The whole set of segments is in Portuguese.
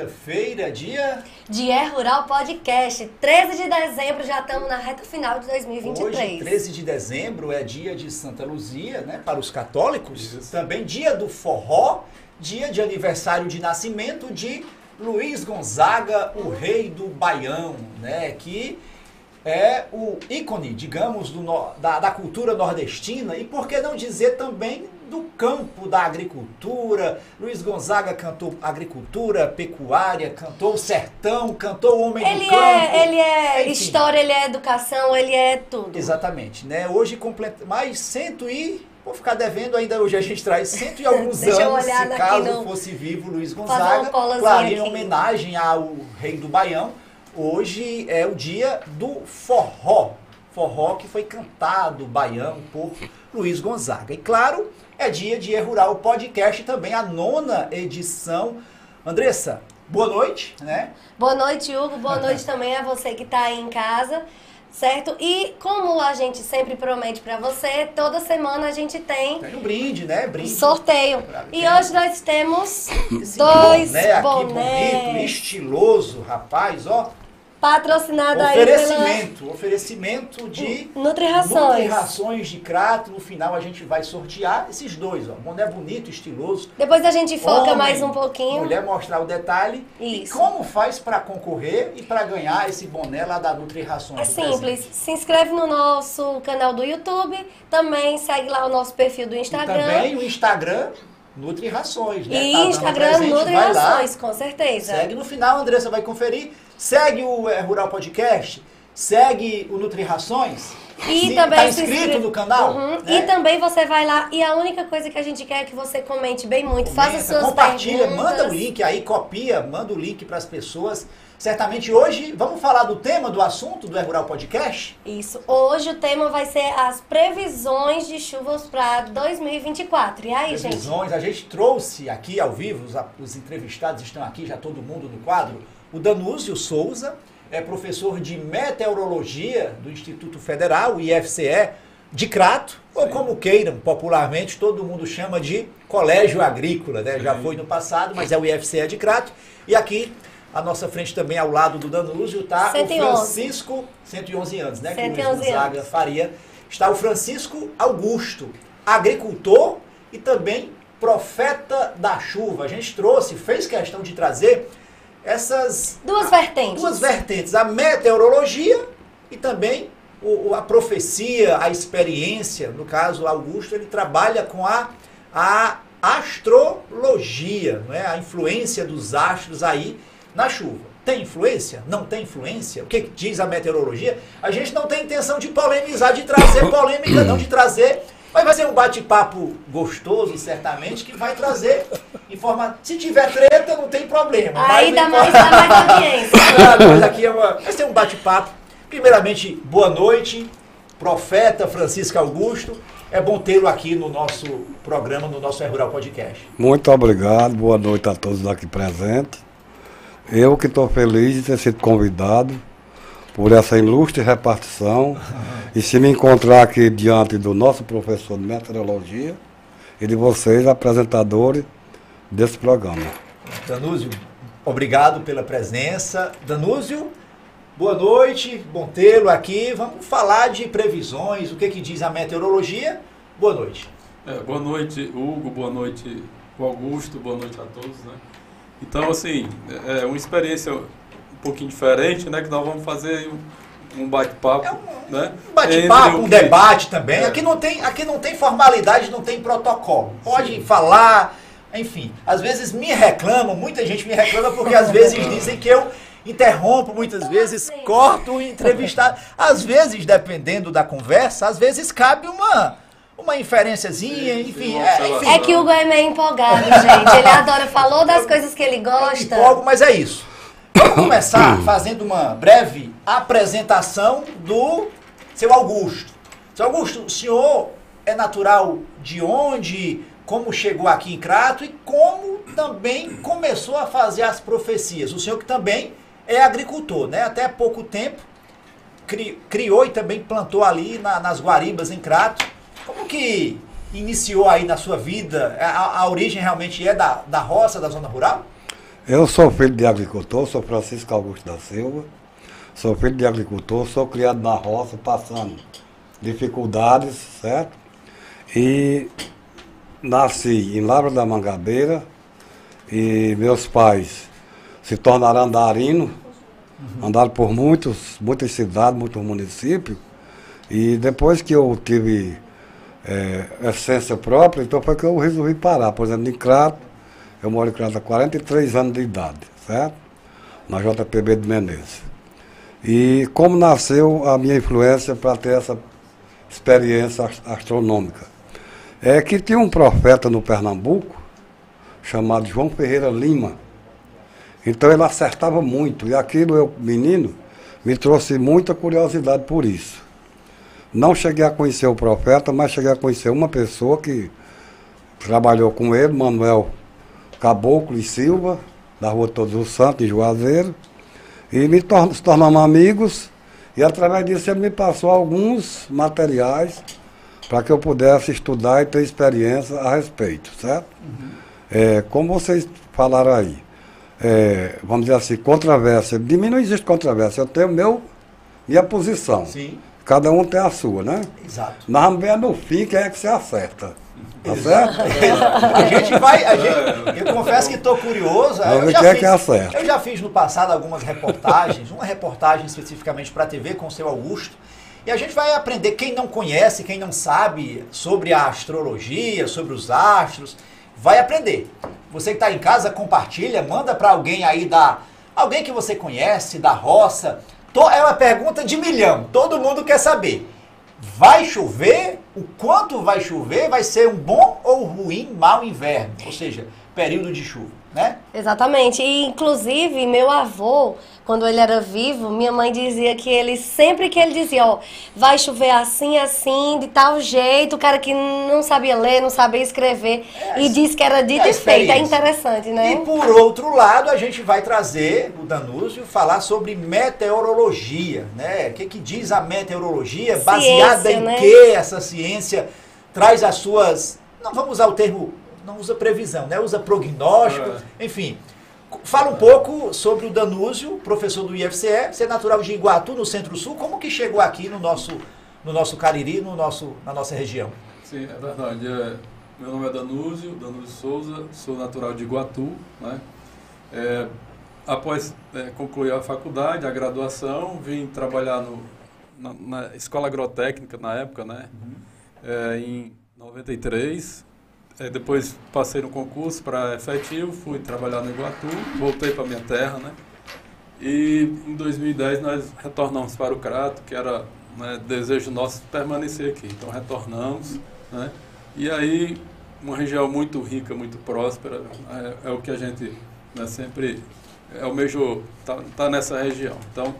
quarta-feira, dia. Dia Rural Podcast. 13 de dezembro, já estamos na reta final de 2023. Hoje, 13 de dezembro, é dia de Santa Luzia, né? Para os católicos. Isso. Também dia do forró, dia de aniversário de nascimento de Luiz Gonzaga, o rei do Baião, né? Que é o ícone, digamos, do, da, da cultura nordestina e por que não dizer também do campo da agricultura. Luiz Gonzaga cantou agricultura, pecuária, cantou o sertão, cantou o homem ele do campo. É, ele é Enfim. história, ele é educação, ele é tudo. Exatamente, né? Hoje completa mais cento e Vou ficar devendo ainda hoje, a gente traz cento e alguns anos, se caso no... fosse vivo Luiz Gonzaga. Claro, em homenagem ao rei do Baião. Hoje é o dia do forró. Forró que foi cantado, baião, por Luiz Gonzaga. E claro, é dia de Rural Podcast também, a nona edição. Andressa, boa noite, né? Boa noite, Hugo. Boa noite também a você que está aí em casa certo? E como a gente sempre promete para você, toda semana a gente tem... Tem um brinde, né? Brinde. Sorteio. E hoje nós temos Esse dois boné, bonés. Aqui bonito, estiloso, rapaz, ó. Patrocinada oferecimento, aí pela... Oferecimento de Nutri-rações. Nutri-rações de crato. No final a gente vai sortear esses dois, ó. Boné bonito, estiloso. Depois a gente foca Homem, mais um pouquinho. Mulher mostrar o detalhe. Isso. E como faz para concorrer e para ganhar esse boné lá da Nutri-rações? É simples. Se inscreve no nosso canal do YouTube. Também segue lá o nosso perfil do Instagram. E também o Instagram Nutri Rações, né? E tá Instagram Nutri Rações, com certeza. Segue no final, a Andressa vai conferir. Segue o é, Rural Podcast, segue o Nutri Rações. E se também tá inscrito no canal. Uhum. Né? E também você vai lá e a única coisa que a gente quer é que você comente bem muito, Comenta, faça suas compartilha, perguntas. manda o link aí, copia, manda o link para as pessoas Certamente hoje vamos falar do tema do assunto do Rural Podcast? Isso. Hoje o tema vai ser as previsões de chuvas para 2024. E aí, previsões, gente? Previsões. A gente trouxe aqui ao vivo, os, os entrevistados estão aqui, já todo mundo no quadro. O Danúzio Souza é professor de meteorologia do Instituto Federal, IFCE, de Crato, Sim. ou como queiram, popularmente, todo mundo chama de Colégio Agrícola, né? Já foi no passado, mas é o IFCE de Crato. E aqui à nossa frente também, ao lado do Danúzio, está o Francisco, 111 anos, né? 111 que o Gonzaga anos. faria. Está o Francisco Augusto, agricultor e também profeta da chuva. A gente trouxe, fez questão de trazer essas... Duas vertentes. Duas vertentes, a meteorologia e também o, a profecia, a experiência. No caso, Augusto, ele trabalha com a, a astrologia, não é? a influência dos astros aí na chuva. Tem influência? Não tem influência? O que diz a meteorologia? A gente não tem intenção de polemizar, de trazer polêmica, não de trazer. Mas vai ser um bate-papo gostoso, certamente, que vai trazer informação. Se tiver treta, não tem problema. Aí dá mais, dá mais audiência. mas aqui é uma, vai ser um bate-papo. Primeiramente, boa noite, profeta Francisco Augusto. É bom tê-lo aqui no nosso programa, no nosso Rural Podcast. Muito obrigado, boa noite a todos aqui presentes. Eu que estou feliz de ter sido convidado por essa ilustre repartição e se me encontrar aqui diante do nosso professor de meteorologia e de vocês, apresentadores desse programa. Danúzio, obrigado pela presença. Danúzio, boa noite, bom tê-lo aqui. Vamos falar de previsões, o que, que diz a meteorologia. Boa noite. É, boa noite, Hugo, boa noite, Augusto, boa noite a todos. Né? Então, assim, é, é uma experiência um pouquinho diferente, né? Que nós vamos fazer um bate-papo, é um, né? Um bate-papo, um debate também. É. Aqui, não tem, aqui não tem formalidade, não tem protocolo. Pode Sim. falar, enfim. Às vezes me reclamam, muita gente me reclama porque às vezes dizem que eu interrompo muitas vezes, corto o entrevistado. Às vezes, dependendo da conversa, às vezes cabe uma uma inferênciazinha, enfim, é, enfim. É que o Hugo é meio empolgado, gente. Ele adora, falou das coisas que ele gosta. Eu empolgo, mas é isso. Vamos começar fazendo uma breve apresentação do seu Augusto. Seu Augusto, o senhor é natural de onde? Como chegou aqui em Crato e como também começou a fazer as profecias? O senhor que também é agricultor, né? Até pouco tempo criou e também plantou ali na, nas Guaribas em Crato como que iniciou aí na sua vida? A, a origem realmente é da, da roça, da zona rural? Eu sou filho de agricultor, sou Francisco Augusto da Silva. Sou filho de agricultor, sou criado na roça, passando dificuldades, certo? E nasci em Lavra da Mangabeira e meus pais se tornaram andarinos, uhum. andaram por muitos, muitas cidades, muitos municípios. E depois que eu tive é, essência própria, então foi que eu resolvi parar. Por exemplo, em Crato, eu moro em Crato há 43 anos de idade, certo? Na JPB de Menezes. E como nasceu a minha influência para ter essa experiência astronômica? É que tinha um profeta no Pernambuco, chamado João Ferreira Lima. Então ele acertava muito. E aquilo, eu, menino, me trouxe muita curiosidade por isso. Não cheguei a conhecer o profeta, mas cheguei a conhecer uma pessoa que trabalhou com ele, Manuel Caboclo e Silva, da Rua Todos os Santos, de Juazeiro. E me tor se tornamos amigos e através disso ele me passou alguns materiais para que eu pudesse estudar e ter experiência a respeito, certo? Uhum. É, como vocês falaram aí, é, vamos dizer assim, controvérsia. De mim não existe controvérsia, eu tenho meu, minha posição. Sim. Cada um tem a sua, né? Exato. Mas vamos ver no fim quem é que se acerta. Tá certo? a gente vai. A gente, eu confesso que estou curioso. Eu já, fiz, que eu já fiz no passado algumas reportagens, uma reportagem especificamente para a TV com o seu Augusto. E a gente vai aprender, quem não conhece, quem não sabe sobre a astrologia, sobre os astros, vai aprender. Você que está em casa, compartilha, manda para alguém aí da. Alguém que você conhece, da roça. É uma pergunta de milhão. Todo mundo quer saber. Vai chover? O quanto vai chover? Vai ser um bom ou ruim mau inverno? Ou seja, período de chuva, né? Exatamente. E inclusive meu avô quando ele era vivo, minha mãe dizia que ele, sempre que ele dizia, ó, vai chover assim, assim, de tal jeito, o cara que não sabia ler, não sabia escrever, é, e disse que era dito é e feito. É interessante, né? E por outro lado, a gente vai trazer, o Danúzio, falar sobre meteorologia, né? O que, que diz a meteorologia? Ciência, baseada em né? que essa ciência traz as suas. Não vamos usar o termo. Não usa previsão, né? Usa prognóstico, é. enfim Fala um pouco sobre o Danúzio, professor do IFCE, você é natural de Iguatu, no Centro-Sul, como que chegou aqui no nosso, no nosso Cariri, no nosso, na nossa região? Sim, é verdade. É, meu nome é Danúzio, Danúzio Souza, sou natural de Iguatu. Né? É, após é, concluir a faculdade, a graduação, vim trabalhar no, na, na Escola Agrotécnica na época, né? Uhum. É, em 93, é, depois passei no concurso para efetivo, fui trabalhar no Iguatu, voltei para minha terra, né? E em 2010 nós retornamos para o Crato, que era né, desejo nosso permanecer aqui. Então retornamos, né? E aí uma região muito rica, muito próspera, é, é o que a gente né, sempre almejou, tá, tá nessa região. Então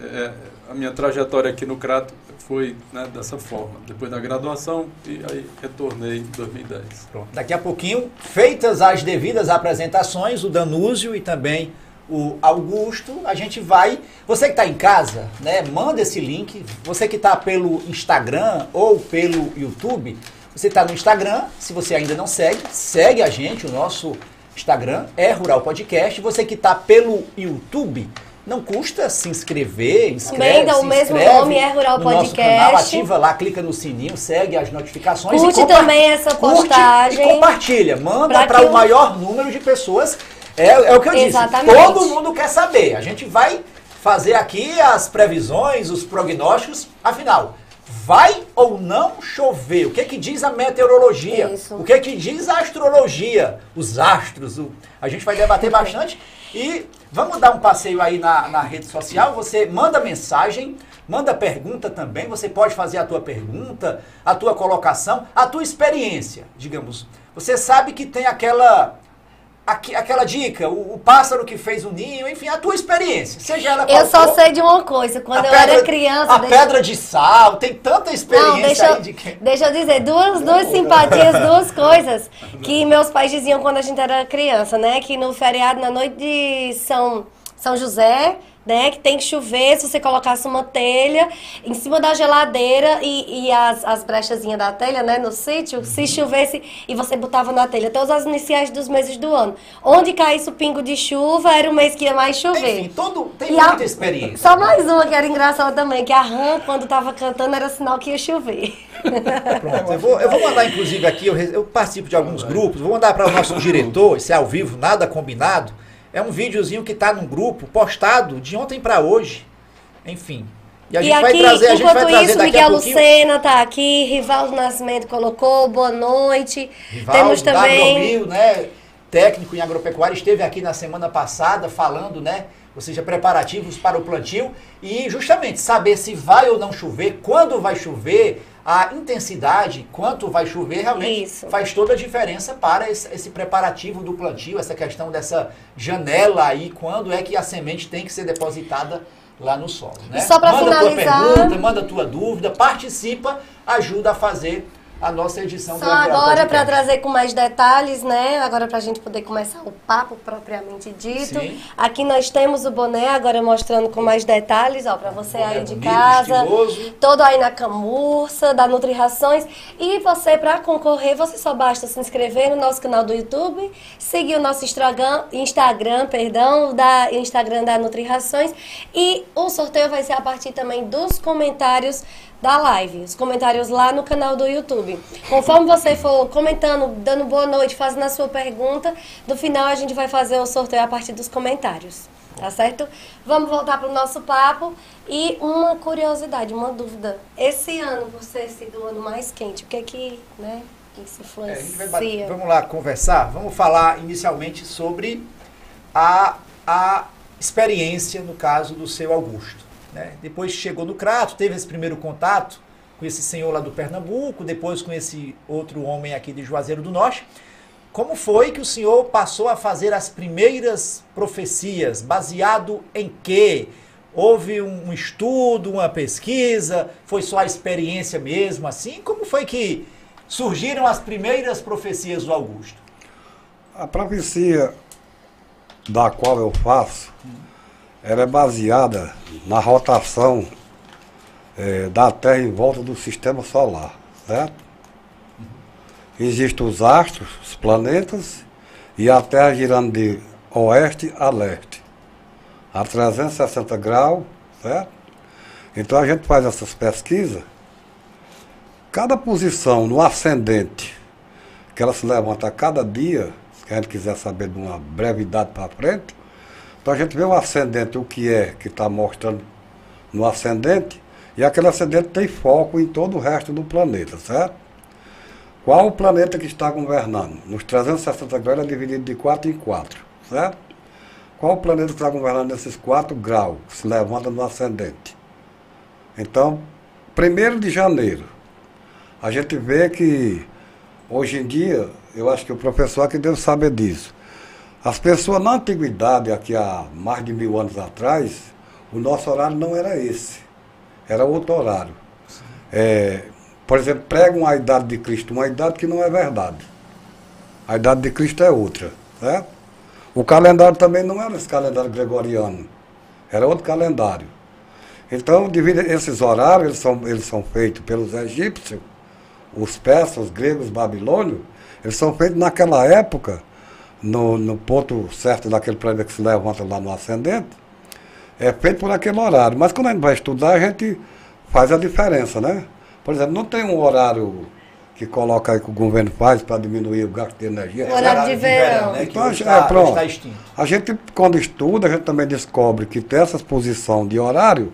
é, a minha trajetória aqui no Crato foi né, dessa forma. Depois da graduação e aí retornei em 2010. Pronto. Daqui a pouquinho, feitas as devidas apresentações, o Danúzio e também o Augusto, a gente vai. Você que está em casa, né, manda esse link. Você que está pelo Instagram ou pelo YouTube, você está no Instagram. Se você ainda não segue, segue a gente. O nosso Instagram é Rural Podcast. Você que está pelo YouTube, não custa se inscrever, inscreve, Também o mesmo nome, é Rural no Podcast. Canal, ativa lá, clica no sininho, segue as notificações. Curte também essa postagem. e compartilha, manda para o maior número de pessoas. É, é o que eu Exatamente. disse, todo mundo quer saber. A gente vai fazer aqui as previsões, os prognósticos. Afinal, vai ou não chover? O que que diz a meteorologia? Isso. O que que diz a astrologia? Os astros? O... A gente vai debater bastante. E vamos dar um passeio aí na, na rede social. Você manda mensagem, manda pergunta também. Você pode fazer a tua pergunta, a tua colocação, a tua experiência, digamos. Você sabe que tem aquela Aqui, aquela dica, o, o, pássaro que fez o ninho, enfim, a tua experiência. Seja ela Eu só for, sei de uma coisa, quando eu pedra, era criança. A deixa... pedra de sal, tem tanta experiência Não, deixa, aí de que... Deixa eu dizer, duas, duas simpatias, duas coisas que meus pais diziam quando a gente era criança, né? Que no feriado, na noite de São, São José, né? Que tem que chover, se você colocasse uma telha em cima da geladeira e, e as, as brechazinhas da telha, né? No sítio, se chovesse e você botava na telha todas as iniciais dos meses do ano. Onde caísse o pingo de chuva, era o mês que ia mais chover. Enfim, todo, tem E muita a- experiência. Só mais uma que era engraçada também, que a rã, quando tava cantando, era sinal que ia chover. Pronto, eu vou, eu vou mandar, inclusive, aqui, eu, eu participo de alguns grupos, vou mandar para o nosso diretor, esse é ao vivo, nada combinado. É um videozinho que está num grupo, postado de ontem para hoje. Enfim. E a E gente vai aqui, trazer, a gente vai enquanto trazer isso, Miguel. Lucena tá aqui, Rivaldo Nascimento colocou, boa noite. Rivaldo, Temos também. Agromil, né, técnico em agropecuária, esteve aqui na semana passada falando, né, ou seja, preparativos para o plantio e justamente saber se vai ou não chover, quando vai chover, a intensidade, quanto vai chover, realmente Isso. faz toda a diferença para esse, esse preparativo do plantio, essa questão dessa janela aí, quando é que a semente tem que ser depositada lá no solo, né? E só manda finalizar- tua pergunta, manda tua dúvida, participa, ajuda a fazer a nossa edição Só do agora para trazer com mais detalhes, né? Agora para a gente poder começar o papo propriamente dito. Sim. Aqui nós temos o boné, agora mostrando com mais detalhes, ó, para você aí de bonito, casa. estiloso. Todo aí na camurça, da Nutri Rações. E você, para concorrer, você só basta se inscrever no nosso canal do YouTube, seguir o nosso Instagram, Instagram, perdão, da Instagram da Nutri Rações. E o sorteio vai ser a partir também dos comentários da live, os comentários lá no canal do YouTube. Conforme você for comentando, dando boa noite, fazendo a sua pergunta, no final a gente vai fazer o sorteio a partir dos comentários. Tá certo? Vamos voltar para o nosso papo. E uma curiosidade, uma dúvida. Esse ano, por ter sido o ano mais quente, o que é que, né, isso É, influencia? vai bater- vamos lá conversar. Vamos falar inicialmente sobre a, a experiência, no caso do seu Augusto. Né? Depois chegou no Crato, teve esse primeiro contato com esse senhor lá do Pernambuco, depois com esse outro homem aqui de Juazeiro do Norte. Como foi que o senhor passou a fazer as primeiras profecias? Baseado em quê? Houve um estudo, uma pesquisa? Foi só a experiência mesmo assim? Como foi que surgiram as primeiras profecias do Augusto? A profecia da qual eu faço, ela é baseada na rotação eh, da Terra em volta do sistema solar, certo? Existem os astros, os planetas, e a Terra girando de oeste a leste, a 360 graus, certo? Então a gente faz essas pesquisas, cada posição no ascendente que ela se levanta a cada dia, se a gente quiser saber de uma brevidade para frente, então a gente vê o ascendente, o que é que está mostrando no ascendente, e aquele ascendente tem foco em todo o resto do planeta, certo? Qual o planeta que está governando? Nos 360 graus ele é dividido de 4 em 4, certo? Qual o planeta que está governando nesses 4 graus, que se levanta no ascendente? Então, 1 de janeiro, a gente vê que Hoje em dia, eu acho que o professor aqui deve saber disso. As pessoas na antiguidade, aqui há mais de mil anos atrás, o nosso horário não era esse. Era outro horário. É, por exemplo, pregam a idade de Cristo, uma idade que não é verdade. A idade de Cristo é outra. Certo? O calendário também não era esse calendário gregoriano. Era outro calendário. Então, devido a esses horários, eles são, eles são feitos pelos egípcios, os persas, os gregos, os babilônios, eles são feitos naquela época, no, no ponto certo daquele planeta que se levanta lá no ascendente, é feito por aquele horário. Mas quando a gente vai estudar, a gente faz a diferença, né? Por exemplo, não tem um horário que coloca aí que o governo faz para diminuir o gasto de energia. O horário de verão. né, Então, é, está, pronto. está extinto. A gente, quando estuda, a gente também descobre que tem essa posição de horário,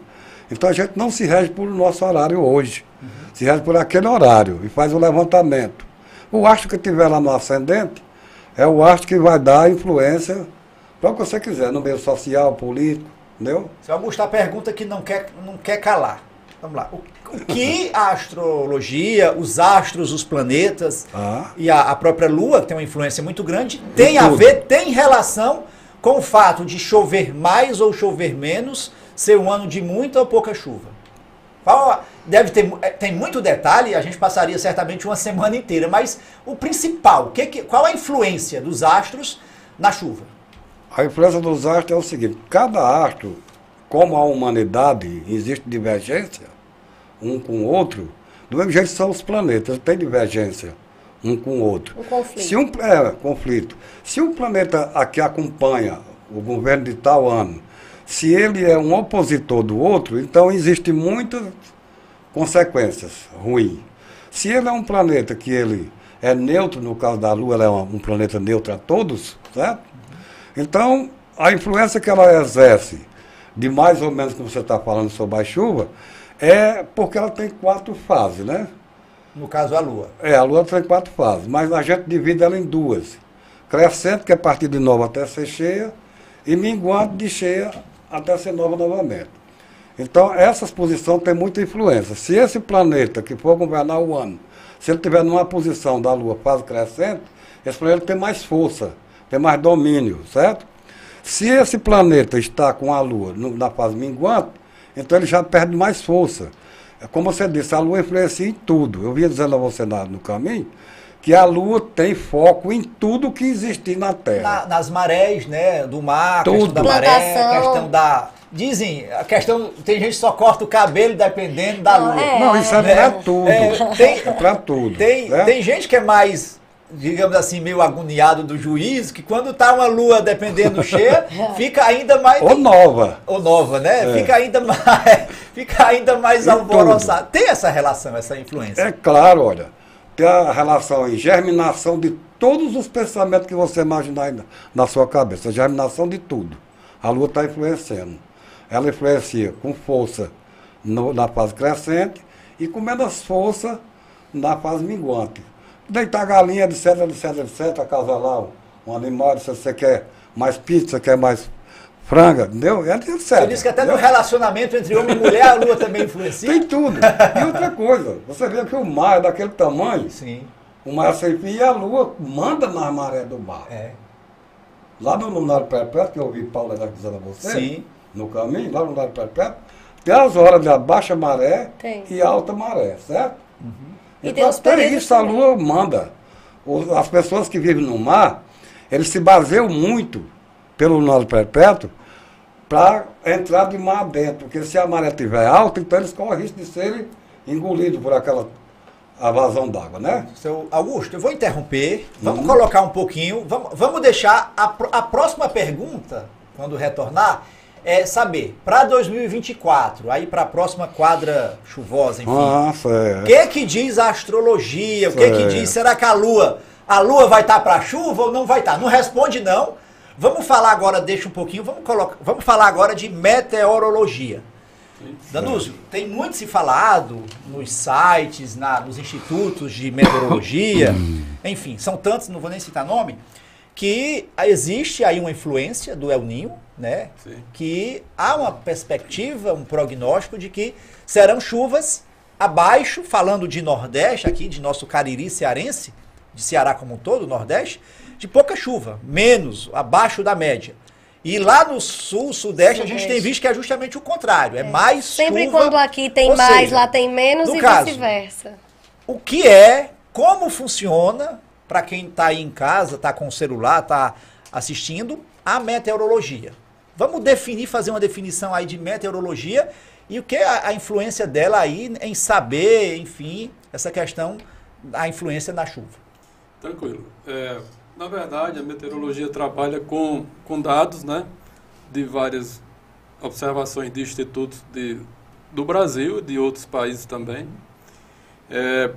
então a gente não se rege por nosso horário hoje. Se rege por aquele horário e faz o levantamento. O astro que tiver lá no ascendente é o astro que vai dar influência para o que você quiser, no meio social, político, entendeu? Seu Augusto, a pergunta que não quer, não quer calar. Vamos lá. O, que a astrologia, os astros, os planetas Ah. e a, a própria Lua, que tem uma influência muito grande, tem a ver, tem relação com o fato de chover mais ou chover menos, ser um ano de muita ou pouca chuva? Qual a- deve ter eh, tem muito detalhe, a gente passaria certamente uma semana inteira, mas o principal, o que que- qual a influência dos astros na chuva? A influência dos astros é o seguinte, cada astro como a humanidade existe divergência um com o outro, do mesmo jeito são os planetas, tem divergência um com o outro. Um conflito. Se um, é, conflito. Se um planeta aqui acompanha o governo de tal ano, se ele é um opositor do outro, então existe muitas consequências ruins. Se ele é um planeta que ele é neutro, no caso da Lua, ela é um planeta neutro a todos, certo? Então, a influência que ela exerce, de mais ou menos como você está falando sobre a chuva, é porque ela tem quatro fases, né? No caso, a Lua. É, a Lua tem quatro fases, mas a gente divide ela em duas. Crescente, que é a partir de nova até ser cheia, e minguante de cheia até ser nova novamente. Então, essas posições têm muita influência. Se esse planeta que for governar o ano, se ele estiver numa posição da Lua fase crescente, esse planeta tem mais força, tem mais domínio, certo? Se esse planeta está com a Lua no, na fase minguante, então ele já perde mais força. É como você disse, a Lua influencia em tudo. Eu vinha dizendo a você na, no caminho que a Lua tem foco em tudo que existir na Terra. Na, nas marés, né? Do mar, Tudo. questão da maré, questão da. Dizem, a questão. Tem gente que só corta o cabelo dependendo da lua. é. Não, isso é, Né? para tudo. É, tem- É para tudo. Tem, né? tem gente que é mais, digamos assim, meio agoniado do juízo, que quando tá uma lua dependendo cheia, fica ainda mais. Ou nova. Ou nova, né? É. Fica ainda mais, fica ainda mais E alvoroçado. Tem essa relação, essa influência. É claro, olha, tem a relação em germinação de todos os pensamentos que você imaginar aí na, na sua cabeça, germinação de tudo. A Lua está influenciando. Ela influencia com força no- na fase crescente e com menos força na fase minguante. Deitar galinha, etc, etc, etc, acasalar um, um animal, se você quer mais pizza, quer mais franga, entendeu? É, etc. Você disse que até no entendeu? relacionamento entre homem e mulher a lua também influencia? Tem tudo. E outra coisa, você vê que o mar é daquele tamanho, Sim. o mar é sem fim e a lua manda na maré do mar. É. Lá no Lunário Perpétuo, que eu ouvi Paulo já dizendo a você, Sim. No caminho, lá no Lunário Perpétuo, tem as horas de baixa maré Tem. e alta maré, certo? E então, até isso a também. lua manda. As pessoas que vivem no mar, eles se baseiam muito pelo Lunário Perpétuo para entrar de mar dentro. Porque se a maré estiver alta, então eles correm o risco de serem engolidos por aquela a vazão d'água, né? Seu Augusto, eu vou interromper. Vamos Uhum. colocar um pouquinho. Vamos, vamos deixar a, a próxima pergunta, quando retornar, é saber, para 2024, aí para a próxima quadra chuvosa, enfim. Ah, O certo. que que diz a astrologia? O que que diz? Será que a lua, a lua vai estar para chuva ou não vai estar? Não responde não. Vamos falar agora, deixa um pouquinho, vamos colocar, vamos falar agora de meteorologia. Danúzio, tem muito se falado nos sites, na- nos institutos de meteorologia, enfim, são tantos, não vou nem citar nome, que existe aí uma influência do El Ninho, né? Sim. Que há uma perspectiva, um prognóstico de que serão chuvas abaixo, falando de Nordeste aqui, de nosso Cariri cearense, de Ceará como um todo, Nordeste, de pouca chuva, menos, abaixo da média. E lá no sul, sudeste, a gente tem visto que é justamente o contrário. É, mais Sempre chuva. quando aqui tem mais, seja, lá tem menos no e vice-versa. O que é, como funciona, para quem está aí em casa, está com o celular, está assistindo, a meteorologia. Vamos definir, fazer uma definição aí de meteorologia e o que é a, influência dela aí em saber, enfim, essa questão da influência na chuva. Tranquilo. É, na verdade, a meteorologia trabalha com, com dados, né, de várias observações de institutos de, do Brasil e de outros países também. É,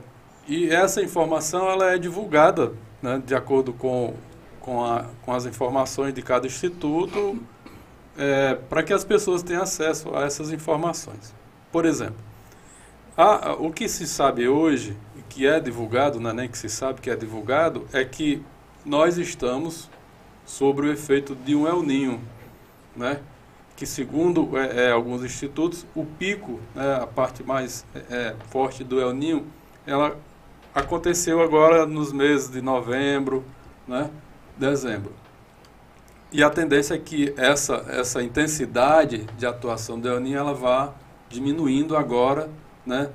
e essa informação ela é divulgada, né, de acordo com, com, a, com as informações de cada instituto, é, para que as pessoas tenham acesso a essas informações. Por exemplo, a- o que se sabe hoje, que é divulgado, não é nem que se sabe que é divulgado, é que nós estamos sobre o efeito de um El Ninho, né? que segundo é, é, alguns institutos, o pico, né, a parte mais é, é, forte do El Ninho, ela aconteceu agora nos meses de novembro, né, dezembro. E a tendência é que essa, essa intensidade de atuação do El Ninho ela vá diminuindo agora, né,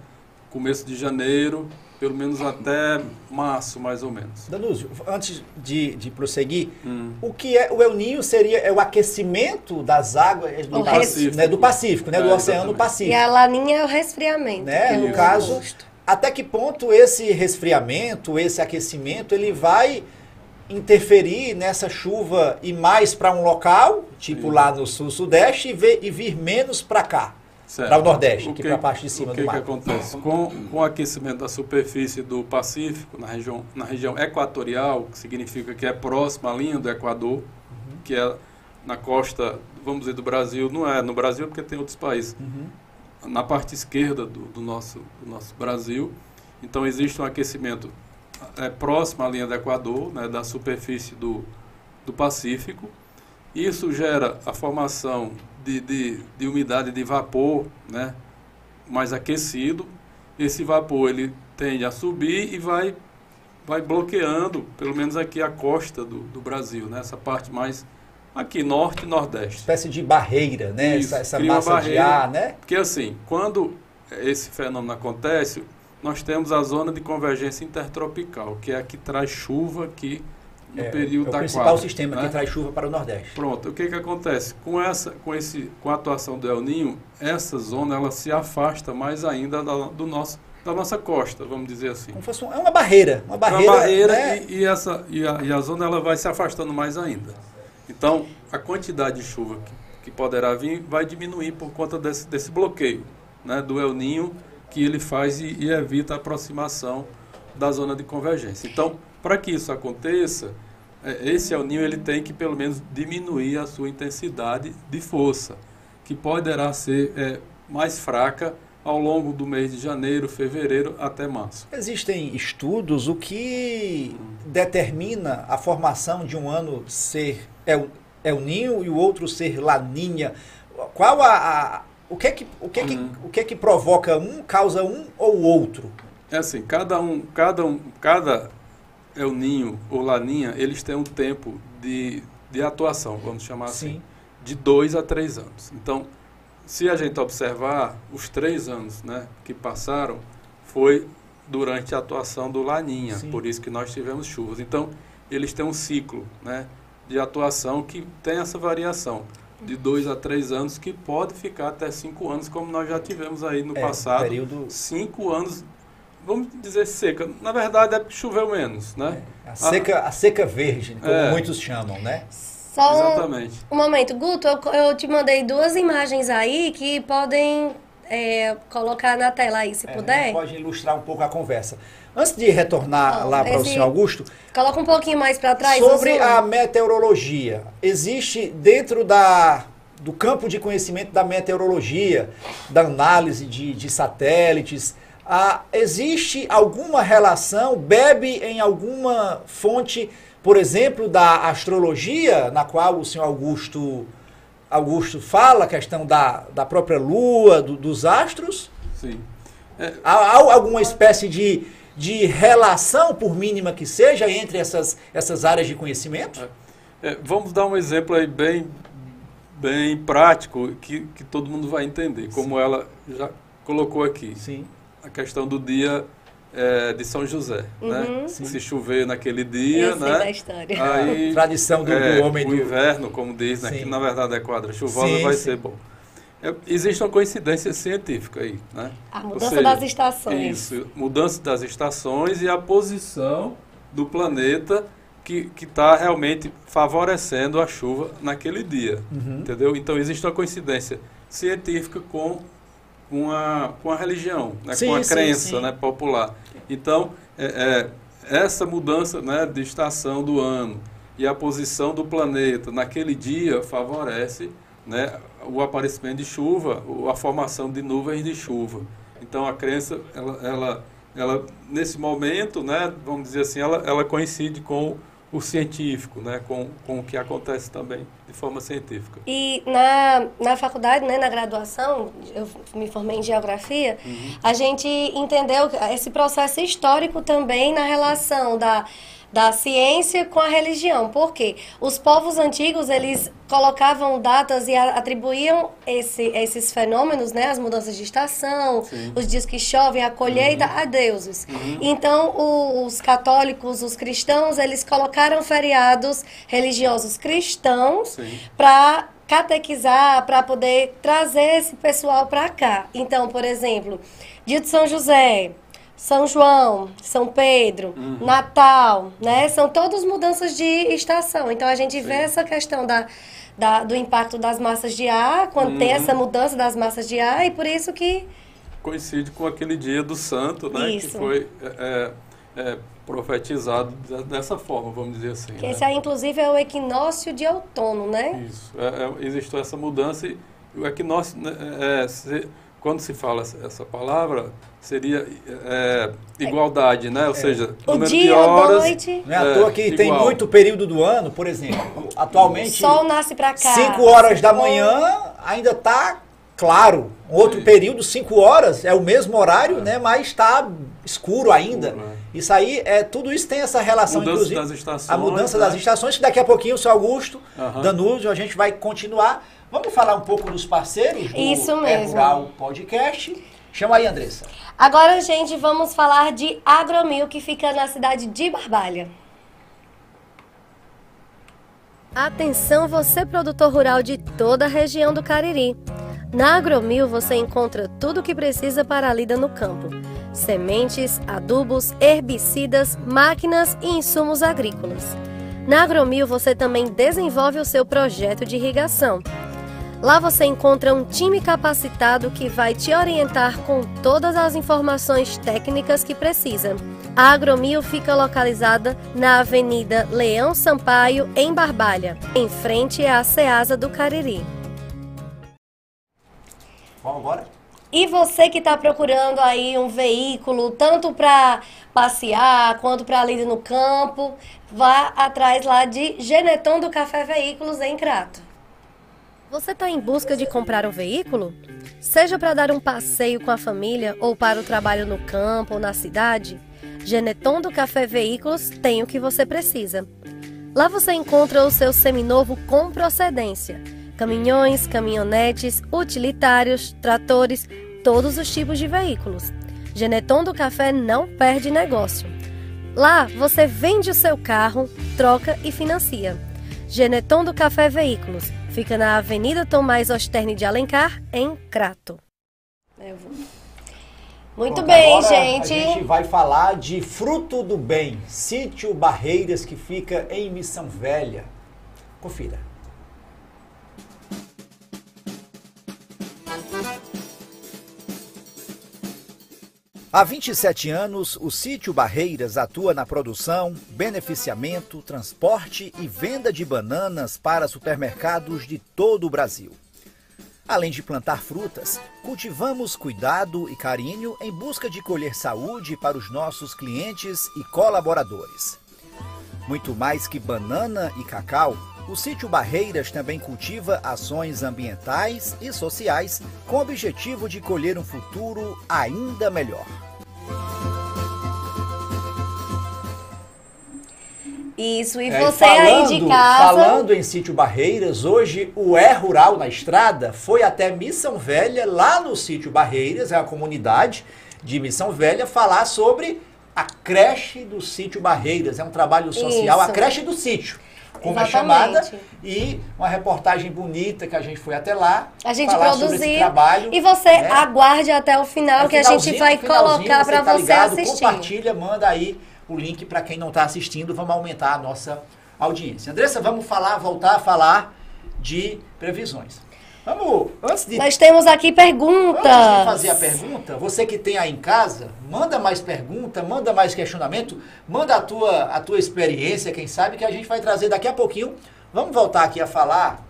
começo de janeiro, pelo menos até março, mais ou menos. Danúzio, antes de, de prosseguir, Hum. o que é o El Ninho seria é o aquecimento das águas do O Pacífico, né, do Pacífico, né, do É, Oceano exatamente. Pacífico. E a laninha é o resfriamento. Né? pelo No caso, gosto. Até que ponto esse resfriamento, esse aquecimento, ele vai interferir nessa chuva e mais para um local, tipo Sim. lá no sul-sudeste, e, ver- e vir menos para cá, para o nordeste, O aqui que- para a parte de cima o que do que mar. acontece? Com, com o aquecimento da superfície do Pacífico, na região, na região equatorial, que significa que é próxima à linha do Equador, Uhum. que é na costa, vamos dizer, do Brasil, não é no Brasil porque tem outros países, Uhum. Na parte esquerda do, do nosso, do nosso Brasil. Então existe um aquecimento é, próximo à linha do Equador, né, da superfície do, do Pacífico. Isso gera a formação de, de, de umidade de vapor né, mais aquecido. Esse vapor ele tende a subir e vai, vai bloqueando, pelo menos aqui, a costa do, do Brasil, né, essa parte mais aqui, norte e nordeste. espécie de barreira, né? Isso, essa essa massa de barreira. ar, né? Porque assim, quando esse fenômeno acontece, nós temos a zona de convergência intertropical, que é a que traz chuva aqui no É, período é o da principal quadra, sistema né? que traz chuva para o Nordeste. Pronto, o que que acontece? Com essa, com esse, com a atuação do El Ninho, essa zona ela se afasta mais ainda da, do nosso, da nossa costa, vamos dizer assim. Como fosse um- é uma barreira, uma É barreira, uma barreira né? e, e essa, e, a, e a zona ela vai se afastando mais ainda. Então, a quantidade de chuva que, que poderá vir vai diminuir por conta desse, desse bloqueio né, do El Ninho que ele faz e, e evita a aproximação da zona de convergência. Então, para que isso aconteça, é, esse El Ninho ele tem que pelo menos diminuir a sua intensidade de força, que poderá ser é, mais fraca ao longo do mês de janeiro, fevereiro até março. Existem estudos o que determina a formação de um ano ser El, El Ninho e o outro ser Laninha. Qual a, a- o que é que o que é que, Uhum. o que é que provoca um causa um ou outro? É assim, cada um, cada um, cada El Ninho ou Laninha, eles têm um tempo de, de atuação, vamos chamar assim, de dois a três anos. Então, se a gente observar os três anos, né, que passaram, foi durante a atuação do Laninha, Sim. por isso que nós tivemos chuvas. Então, eles têm um ciclo, né, de atuação que tem essa variação de dois a três anos, que pode ficar até cinco anos, como nós já tivemos aí no É, passado período cinco anos, vamos dizer seca. Na verdade, é porque choveu menos, né? a seca a seca verde, como É. muitos chamam, né? Só um, Exatamente. um momento. Guto, eu, eu te mandei duas imagens aí que podem é, colocar na tela aí, se É, puder. Pode ilustrar um pouco a conversa. Antes de retornar lá para o senhor Augusto, Coloca um pouquinho mais para trás. Sobre zoom. a meteorologia, existe dentro da, do campo de conhecimento da meteorologia, da análise de, de satélites, ah, existe alguma relação, bebe em alguma fonte, por exemplo, da astrologia, na qual o senhor Augusto, Augusto fala, a questão da, da própria lua, do- dos astros? Sim. Há, há alguma espécie de, de relação, por mínima que seja, entre essas, essas áreas de conhecimento? É, vamos dar um exemplo aí bem, bem prático que, que todo mundo vai entender, como ela já colocou aqui. Sim. A questão do dia é, de São José, né? Uhum. Sim. Se chover naquele dia, Eu sei da né? história. Aí, Tradição do, é, do homem o do. inverno, como diz, né? Sim. Que na verdade é quadra chuvosa, Sim, vai sim. ser bom. É, existe uma coincidência científica aí, né? A mudança seja, das estações. Isso, mudança das estações e a posição do planeta que está realmente favorecendo a chuva naquele dia. Uhum. Entendeu? Então existe uma coincidência científica com, com, a, com a religião, né? Sim, com a crença sim. Né? popular. Então, é, é, essa mudança né, de estação do ano e a posição do planeta naquele dia favorece né, o aparecimento de chuva, ou a formação de nuvens de chuva. Então a crença, ela, ela, ela nesse momento, né, vamos dizer assim, ela, ela coincide com o científico, né, com, com o que acontece também de forma científica. E na, na faculdade, né, na graduação, eu me formei em geografia, Uhum. a gente entendeu esse processo histórico também na relação da, da ciência com a religião. Por quê? Os povos antigos, eles colocavam datas e atribuíam esse, esses fenômenos, né, as mudanças de estação, Sim. os dias que chovem, a colheita, uhum. a deuses. Uhum. Então, o, os católicos, os cristãos, eles colocaram feriados religiosos cristãos para catequizar, para poder trazer esse pessoal para cá. Então, por exemplo, dia de São José, são João, São Pedro, uhum. Natal, né? São todas mudanças de estação. Então a gente Sim. vê essa questão da, da, do impacto das massas de ar, quando uhum. tem essa mudança das massas de ar, e por isso que. Coincide com aquele dia do santo, né? Isso. Que foi é, é, é profetizado dessa forma, vamos dizer assim. Que né? Esse aí, inclusive, é o equinócio de outono, né? Isso. É, é, existiu essa mudança e o equinócio, né, é, se, quando se fala essa palavra, seria é, igualdade, né? Ou é. seja, o número dia, de horas. Noite. Não é à toa que igual. tem muito período do ano, por exemplo, atualmente. O sol nasce para cá. 5 horas da manhã ainda está claro. Outro Sim. período, 5 horas, é o mesmo horário, é. né? Mas está escuro ainda. Escuro, é. Isso aí, é, tudo isso tem essa relação, mudança inclusive. Das estações, a mudança né? das estações, que daqui a pouquinho o seu Augusto, uhum. Danúzio, a gente vai continuar. Vamos falar um pouco dos parceiros do Isso mesmo. Rural Podcast. Chama aí, Andressa. Agora, gente, vamos falar de Agromil, que fica na cidade de Barbalha. Atenção você produtor rural de toda a região do Cariri. Na Agromil você encontra tudo o que precisa para a lida no campo: sementes, adubos, herbicidas, máquinas e insumos agrícolas. Na Agromil você também desenvolve o seu projeto de irrigação Lá você encontra um time capacitado que vai te orientar com todas as informações técnicas que precisa. A Agromil fica localizada na Avenida Leão Sampaio, em Barbalha, em frente à Ceasa do Cariri. Vamos embora? E você que está procurando aí um veículo, tanto para passear quanto para ali no campo, vá atrás lá de Geneton do Café Veículos em Crato. Você está em busca de comprar um veículo? Seja para dar um passeio com a família ou para o trabalho no campo ou na cidade, Geneton do Café Veículos tem o que você precisa. Lá você encontra o seu seminovo com procedência: caminhões, caminhonetes, utilitários, tratores, todos os tipos de veículos. Geneton do Café não perde negócio. Lá você vende o seu carro, troca e financia. Geneton do Café Veículos Fica na Avenida Tomás Osterne de Alencar, em Crato. Muito Pronto, bem, gente. A gente vai falar de Fruto do Bem, sítio Barreiras, que fica em Missão Velha. Confira. Há 27 anos, o sítio Barreiras atua na produção, beneficiamento, transporte e venda de bananas para supermercados de todo o Brasil. Além de plantar frutas, cultivamos cuidado e carinho em busca de colher saúde para os nossos clientes e colaboradores. Muito mais que banana e cacau, o sítio Barreiras também cultiva ações ambientais e sociais com o objetivo de colher um futuro ainda melhor. Isso, e é, você falando, aí de casa. Falando em sítio Barreiras, hoje o É Rural na Estrada foi até Missão Velha, lá no sítio Barreiras, é a comunidade de Missão Velha, falar sobre a creche do sítio Barreiras. É um trabalho social, Isso. a creche do sítio Exatamente. é chamada, e uma reportagem bonita que a gente foi até lá. A gente produziu. Trabalho, e você né? aguarde até o final, é que a gente vai colocar para tá você assistir. Compartilha, manda aí o link para quem não está assistindo, vamos aumentar a nossa audiência. Andressa, vamos falar, voltar a falar de previsões. Vamos, antes de. Nós temos aqui perguntas. Antes de fazer a pergunta, você que tem aí em casa, manda mais pergunta, manda mais questionamento, manda a tua, a tua experiência, quem sabe, que a gente vai trazer daqui a pouquinho. Vamos voltar aqui a falar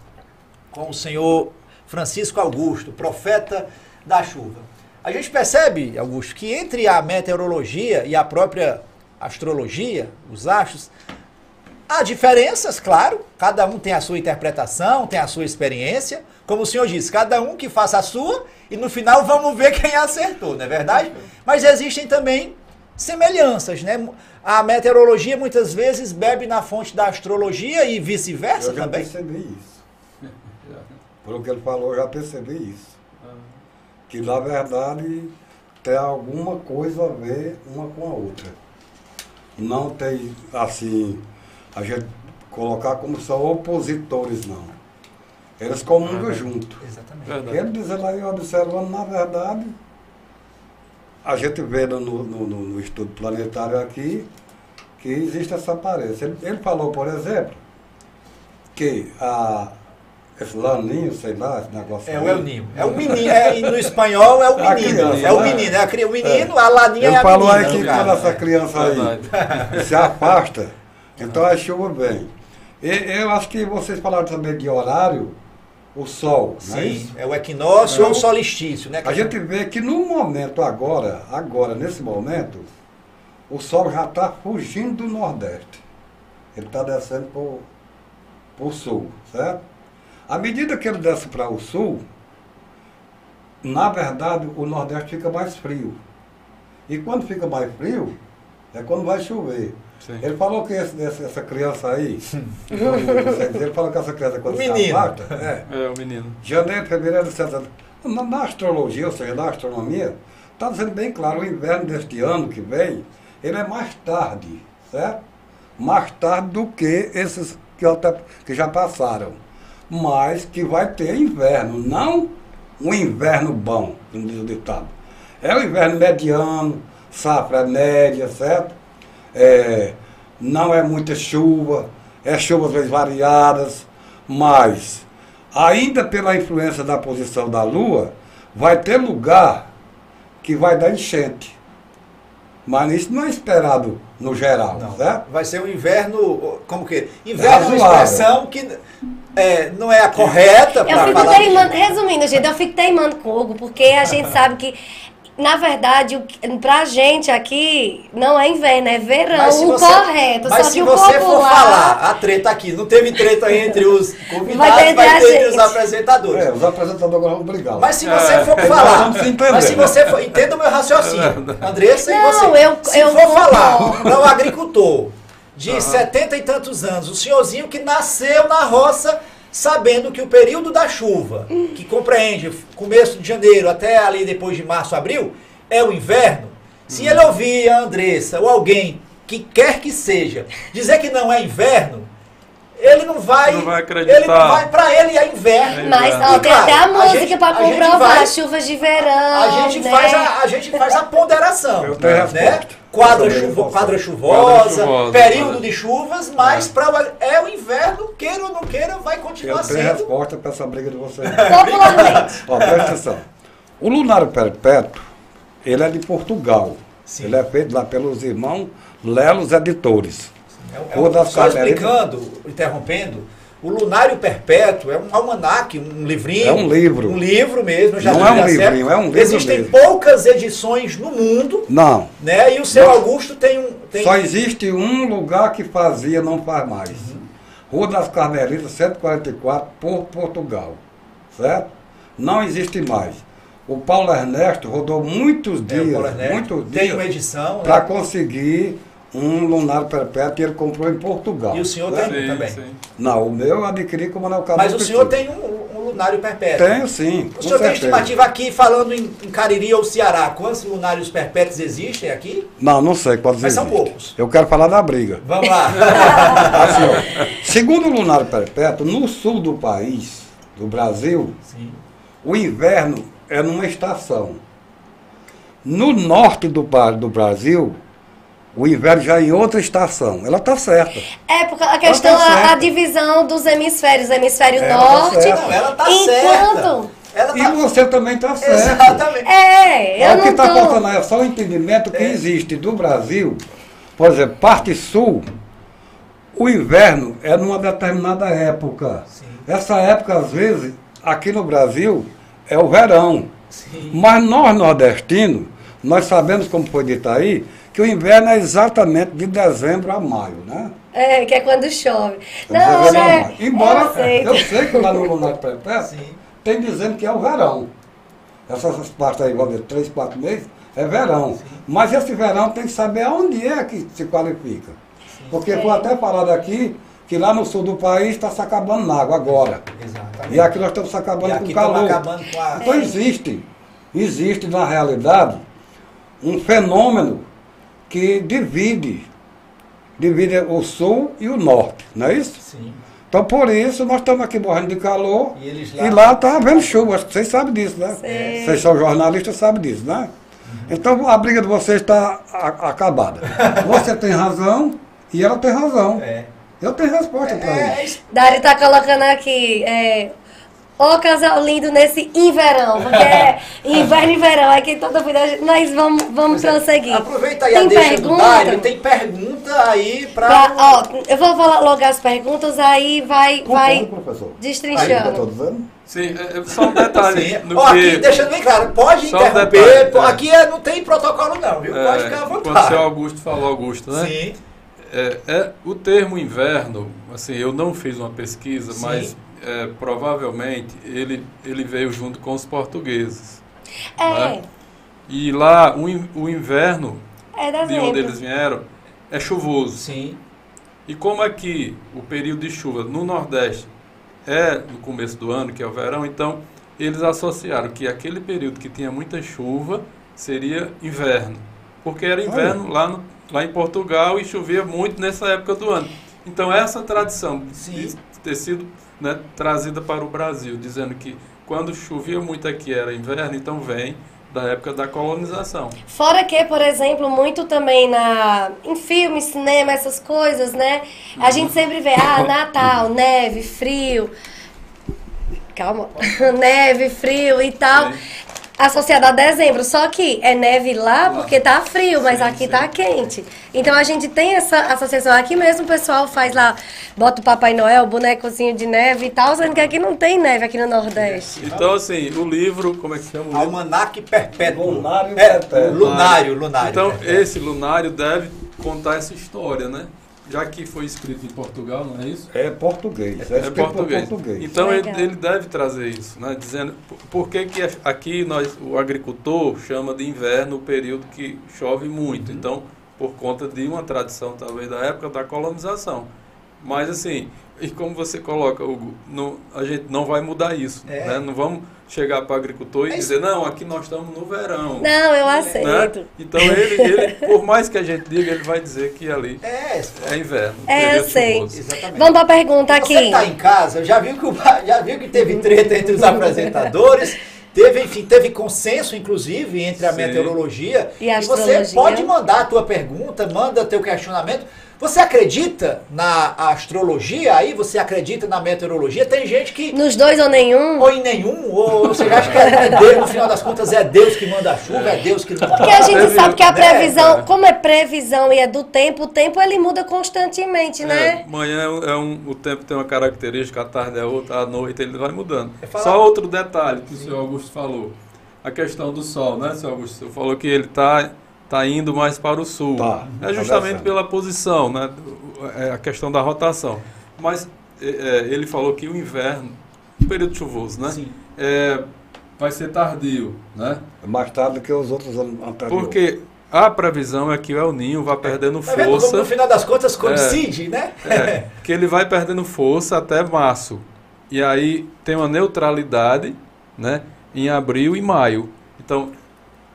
com o senhor Francisco Augusto, profeta da chuva. A gente percebe, Augusto, que entre a meteorologia e a própria astrologia, os astros, há diferenças, claro, cada um tem a sua interpretação, tem a sua experiência como o senhor disse, cada um que faça a sua e no final vamos ver quem acertou, não é verdade? Mas existem também semelhanças, né? A meteorologia muitas vezes bebe na fonte da astrologia e vice-versa Eu já também. percebi isso. Pelo que ele falou, eu já percebi isso. Que na verdade tem alguma coisa a ver uma com a outra. Não tem assim, a gente colocar como são opositores, não. Eles comungam junto. Exatamente. Verdade. Ele dizendo aí, observando, na verdade, a gente vê no, no, no- no estudo planetário aqui que existe essa aparência. Ele, ele falou, por exemplo, que a, esse laninho, sei lá, esse negócio. É o aí, El Ninho. É o menino. É, e no espanhol é o A menino. criança, é o né? menino. É a cri- o menino, a laninha Ele é a falou menina. aí que quando essa né? criança aí Verdade. se afasta, então a chuva vem. E, eu acho que vocês falaram também de horário, o sol, é Sim, isso? é o equinócio Não. ou o solstício, né? A gente vê que no momento agora, agora, nesse momento, o sol já está fugindo do Nordeste. Ele está descendo para o sul, certo? À medida que ele desce para o sul, na verdade, o Nordeste fica mais frio. E quando fica mais frio, é quando vai chover. Sim. Ele falou que esse- esse- essa criança aí, ele falou que essa criança quando O se menino. afasta, é, É, o menino. Janeiro, fevereiro, etc. Na, na astrologia, ou seja, na astronomia, está dizendo bem claro, o inverno deste ano que vem, ele é mais tarde, certo? Mais tarde do que esses que, até- que já passaram. Mas que vai ter inverno, não um inverno bom, como diz o ditado. É o inverno mediano, safra média, certo? É, não é muita chuva, é chuvas às vezes variadas, mas ainda pela influência da posição da Lua, vai ter lugar que vai dar enchente. Mas isso não é esperado no geral, Não, certo? vai ser um inverno, como que? Inverno é uma expressão que é, não é a correta Eu para fico falar. teimando, resumindo, gente, eu fico teimando com o Hugo, porque a gente sabe que, na verdade, que- pra gente aqui, não é inverno, é verão, Mas se o você- correto. Mas só se você for popular... falar, a treta aqui, não teve treta entre os convidados, Vai vai ter ter, entre a entre os apresentadores. É, os apresentadores agora vão brigar. Mas se você É. for falar, vamos se entender. mas se você for, entenda o meu raciocínio, Andressa Não, e você. eu- se eu for falar para o agricultor de setenta e tantos anos, o senhorzinho que nasceu na roça, sabendo que o período da chuva, que compreende começo de janeiro até ali depois de março, abril, é o inverno. Se ele ouvir a Andressa ou alguém que quer que seja dizer que não é inverno, ele não vai. Não vai acreditar. Ele não vai, pra ele é inverno. Mas E, ó, tem claro, até a a música gente- pra comprovar, vai- chuvas de verão, A gente, né? faz a, a gente faz a ponderação. Eu né? resposta. Quadra, Eu chuvo- quadra Quadra chuvosa, chuvosa, período quadra- de chuvas, mas pra, o- é o inverno, queira ou não queira, vai Eu continuar tenho sendo. resposta para essa briga de vocês. Popularmente. Ó, presta atenção. O Lunário Perpétuo, ele é de Portugal. Sim. Ele é feito lá pelos irmãos Lelos Editores. É, é, só explicando, interrompendo, o Lunário Perpétuo é um almanaque, um livrinho. É um livro. Um livro mesmo, já Não é um livrinho, é um livro Existem mesmo. poucas edições no mundo, Não. né? E o seu Não. Augusto tem um. Tem Só existe um lugar que fazia, não faz mais. Rua das Carmelitas, 144, por Portugal. Certo? Não existe mais. O Paulo Ernesto rodou muitos é, dias, Ernesto, muitos tem dias, uma edição. para né? conseguir um lunário perpétuo e ele comprou em Portugal. E o senhor certo? tem? Sim, também. sim. Não, o meu eu adquiri como não Mas o senhor tem um, um lunário perpétuo. Tenho sim. O senhor tem certeza. estimativa aqui, falando em, em Cariri ou Ceará, quantos lunários perpétuos existem aqui? Não, não sei quantos Mas são poucos. Eu quero falar da briga. Vamos lá. Assim, ó, segundo o lunário perpétuo, no sul do país, do Brasil, Sim. o inverno é numa estação. No norte do, do Brasil, o inverno já é em outra estação. Ela está certa. É, porque a questão, Ela tá a, a divisão dos hemisférios, hemisfério Ela tá norte. Não, ela tá enquanto... certa. Ela E tá... você também está certo. Exatamente. É, É, eu o que está tô... faltando é só o entendimento que existe do Brasil. Por exemplo, parte sul, o inverno é numa determinada época. Sim. Essa época, às vezes, aqui no Brasil, é o verão. Sim. Mas nós, nordestinos, nós sabemos, como foi dito aí, que o inverno é exatamente de dezembro a maio, né? É, que é quando chove. De Não, a né? Embora eu sei. eu sei que lá no Lunar Sim. tem dizendo que é o verão. Essas partes aí vão ver três, quatro meses, é verão. Mas esse verão tem que saber aonde é que se qualifica. Porque foi até falado aqui que lá no sul do país está se acabando na água agora. Exatamente. E aqui nós estamos se acabando E com calor. acabando com a. Então existe, existe na realidade um fenômeno que divide, divide o sul e o norte, não é isso? Sim. Então por isso nós estamos aqui morrendo de calor E e lá está havendo chuva, acho que vocês sabem disso, né? Sei. Vocês são jornalistas, sabem disso, né? Então a briga de vocês está acabada. Você tem razão e ela tem razão. É. Eu tenho resposta para É, isso. Dari tá colocando aqui, é, Ô casal lindo nesse inverão, porque é inverno e verão, aqui toda vida, gente- nós vamos, vamos prosseguir. Aproveita aí Tem a deixa do pergunta? Dário, tem pergunta aí pra. Pra- ó, eu vou falar logo as perguntas, aí vai, Por vai destrinchando. Estou dizendo? Sim, é, é só um detalhe. Sim. no Ó, que- aqui, deixando bem claro, pode Só um interromper, detalhe, pô, é. aqui é- não tem protocolo não, viu? Pode é, ficar à quando o vontade. senhor Augusto falou Augusto, né? Sim, É, é, o termo inverno, assim, eu não fiz uma pesquisa, Sim. mas é, provavelmente ele, ele veio junto com os portugueses. É, né? E lá o, o inverno, é de onde eles vieram, é chuvoso. sim. E como aqui o período de chuva no Nordeste é no começo do ano, que é o verão, então eles associaram que aquele período que tinha muita chuva seria inverno. Porque era inverno lá, no- lá em Portugal e chovia muito nessa época do ano. Então essa tradição Sim. de ter sido né, trazida para o Brasil, dizendo que quando chovia muito aqui era inverno, então vem da época da colonização. Fora que, por exemplo, muito também na em filme, cinema, essas coisas, né? A gente sempre vê, ah, Natal, neve, frio. Calma. neve, frio e tal. Associado a dezembro. Só que é neve lá porque tá frio, mas Sim, aqui sim. tá quente. Então a gente tem essa associação. Aqui mesmo o pessoal faz lá, bota o Papai Noel, bonecozinho de neve e tal, sendo que aqui não tem neve aqui no Nordeste. Então, assim, o livro, como é que chama o livro? Almanac Perpétuo. Lunário é, Perpétuo. Lunário, lunário. Então, perpétuo. esse lunário deve contar essa história, né? Já que foi escrito em Portugal, não é isso? É português. É, É português. português. Então, ele, ele deve trazer isso, né? Dizendo por- por que, que aqui nós, o agricultor chama de inverno o período que chove muito. Então, por conta de uma tradição, talvez, da época da colonização. Mas, assim, e como você coloca, Hugo, não- a gente não vai mudar isso. É. Né? Não vamos chegar para o agricultor e Mas- dizer, não, aqui nós estamos no verão. Não, eu né? aceito. Então ele, ele, por mais que a gente diga, ele vai dizer que ali É, é inverno. É, eu sei. exatamente. Vamos pra pergunta Você aqui. que tá em casa, já viu que, o- já viu que teve treta entre os apresentadores, teve, enfim, teve consenso, inclusive, entre a Sim. meteorologia. E a você astrologia. pode mandar a tua pergunta, manda teu questionamento. Você acredita na astrologia aí? Você acredita na meteorologia? Tem gente que Nos dois ou nenhum? ou em nenhum, ou você acha que é Deus, no final das contas é Deus que manda a chuva, é Deus que não Porque a gente sabe que a né, previsão, como é previsão e é do tempo, o tempo ele muda constantemente, É, né? manhã é um, é um- o tempo tem uma característica, a tarde é outra, a noite ele vai mudando. É falar- Só outro detalhe que o senhor Augusto falou. A questão do sol, né, senhor Augusto? O senhor falou que ele está tá indo mais para o sul. Tá, é justamente pela posição, né? do- é a questão da rotação. Mas é, é, ele falou que o inverno, o período chuvoso, né? Sim. É, vai ser tardio, né? Mais tarde que os outros anos anteriores. Porque a previsão é que o El Ninho vai perdendo Tá vendo como, força. no final das contas coincide, né? É, que ele vai perdendo força até março. E aí tem uma neutralidade, né? Em abril e maio. Então,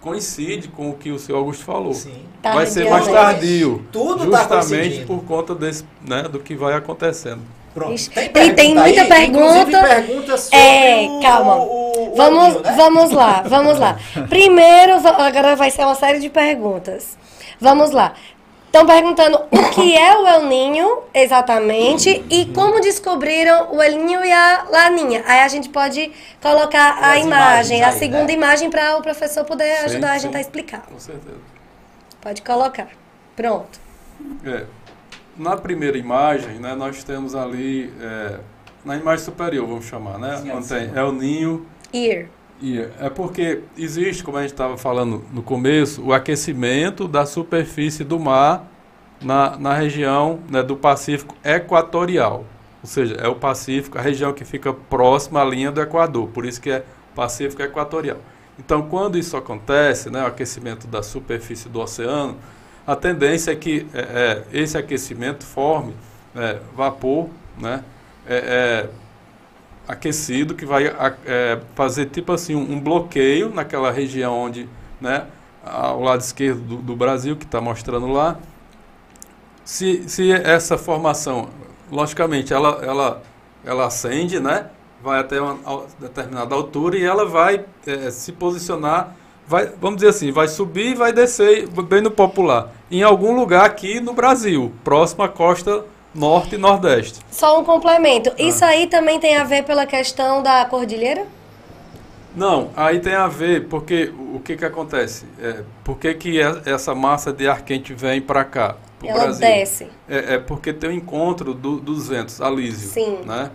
coincide com o que o senhor Augusto falou. Sim. Vai ser mais tardio. Tudo tá justamente coincidindo. por conta desse, né, do que vai acontecendo. Pronto. Tem, tem- tem muita aí? pergunta. Sobre É, o- calma. o- o Vamos, né? vamos lá, vamos lá. Primeiro, agora vai ser uma série de perguntas. Vamos lá. Estão perguntando o que é o El Ninho exatamente e como descobriram o El Ninho e a Laninha. Aí a gente pode colocar a imagem, imagens a aí, segunda né? imagem para o professor poder Sim, ajudar a sim. gente a explicar. Com certeza. Pode colocar. Pronto. É, na primeira imagem, né, nós temos ali, é, na imagem superior, vamos chamar, né? Sim, onde sim. tem El Ninho Ear. É porque existe, como a gente estava falando no começo, o aquecimento da superfície do mar na, na região né, do Pacífico Equatorial. Ou seja, é o Pacífico, a região que fica próxima à linha do Equador. Por isso que é Pacífico Equatorial. Então, quando isso acontece, né, o aquecimento da superfície do oceano, a tendência é que é, é, esse aquecimento forme é, vapor né, é, é, aquecido que vai é, fazer tipo assim um, bloqueio naquela região onde, né, ao lado esquerdo do, do Brasil, que está mostrando lá. Se, se essa formação, logicamente, ela, ela, ela acende, né, vai até uma determinada altura e ela vai é, se posicionar, vai, vamos dizer assim, vai subir e vai descer bem no popular, em algum lugar aqui no Brasil, próximo à costa norte e nordeste. Só um complemento. Ah. Isso aí também tem a ver pela questão da cordilheira? Não, aí tem a ver, porque o que que acontece? É, por que, que essa massa de ar quente vem para cá? Ela Brasil? desce. É, é, porque tem o encontro do, dos ventos, alísio. Sim. Né?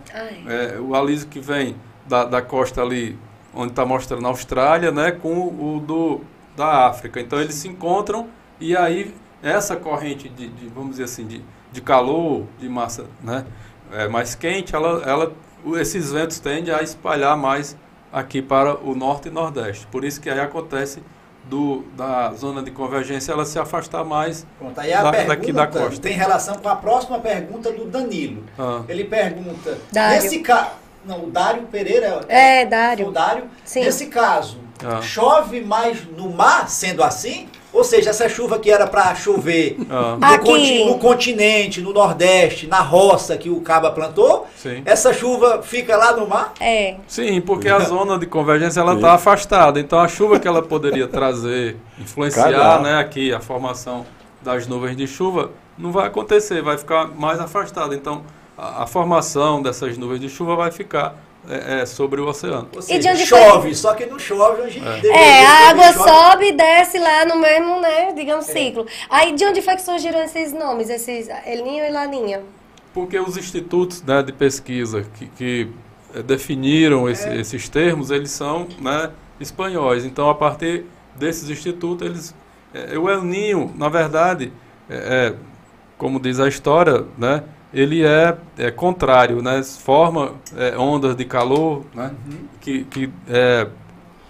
É, o alísio que vem da, da costa ali, onde está mostrando a Austrália, né, com o do, da África. Então eles se encontram e aí essa corrente de, de vamos dizer assim, de, de calor, de massa né, é, mais quente, ela, ela, esses ventos tendem a espalhar mais aqui para o norte e nordeste. Por isso que aí acontece do, da zona de convergência ela se afastar mais Pronto, aí a da, pergunta daqui da costa. Tem relação com a próxima pergunta do Danilo. Ah. Ele pergunta, Dário. nesse caso, não, o Dário Pereira é, é Dário. O Dário, Sim. nesse caso, ah. chove mais no mar, sendo assim? Ou seja, essa chuva que era para chover ah. no, conti no, continente, no nordeste, na roça que o Caba plantou, Sim. essa chuva fica lá no mar? É. Sim, porque a zona de convergência ela está afastada. Então a chuva que ela poderia trazer, influenciar né, aqui a formação das nuvens de chuva, não vai acontecer, vai ficar mais afastada. Então a, a formação dessas nuvens de chuva vai ficar é, é, sobre o oceano. Ou seja, e de onde chove, foi... só que não chove, a gente é. é a água sobe e desce lá no mesmo, né, digamos, é. ciclo. Aí de onde foi que surgiram esses nomes, esses Elinho e Laninha? Porque os institutos né, de pesquisa que, que é, definiram esse, é. esses termos, eles são né, espanhóis. Então, a partir desses institutos, eles... o El Ninho, na verdade, como diz a história, né, ele é, é contrário, né? Forma é, ondas de calor, né? Uhum. Que, que é,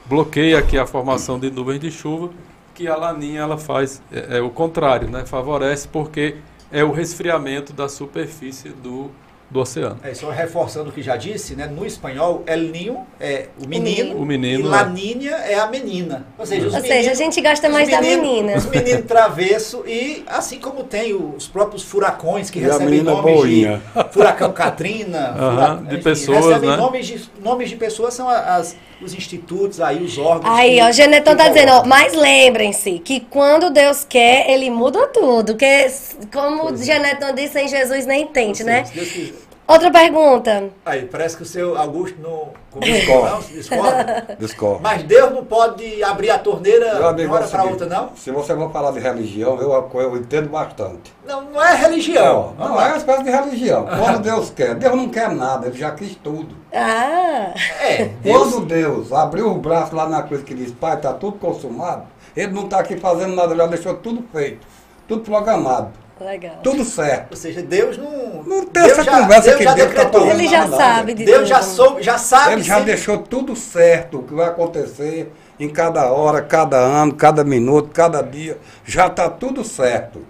bloqueia aqui a formação de nuvens de chuva, que a laninha ela faz é, é o contrário, né? Favorece porque é o resfriamento da superfície do, do oceano. É, só reforçando o que já disse, né? No espanhol, El Ninho é o menino, o menino e é. La Niña é a menina. Ou seja, Ou meninos, seja a gente gosta mais da menina. Os meninos travesso e assim como tem os próprios furacões que e recebem nomes boinha. de furacão Katrina, uh -huh, de enfim, pessoas, recebem né? nomes de nomes de pessoas são as, os institutos aí, os órgãos. Aí, ó, Genetão tá dizendo, ó, mas lembrem-se que quando Deus quer, ele muda tudo, que como pois o Genetão disse, em Jesus nem tente, né? Deus quiser. Outra pergunta. Aí, parece que o seu Augusto não discorda. discorda. discorda. Mas Deus não pode abrir a torneira de uma hora para outra, não? Se você for falar de religião, eu, eu entendo bastante. Não, não é religião. Não, não é uma espécie de religião. Quando Deus quer. Deus não quer nada, ele já quis tudo. Ah! É. Deus... Quando Deus abriu o braço lá na coisa que diz, pai, está tudo consumado, ele não está aqui fazendo nada, ele já deixou tudo feito, tudo programado. Legal. Tudo certo. Ou seja, Deus não. Não tem Deus essa já, conversa Deus que já Deus decretou. Tá Ele já nada. sabe de Deus já, soube, já sabe. Ele já deixou tudo certo o que vai acontecer em cada hora, cada ano, cada minuto, cada dia. Já está tudo certo.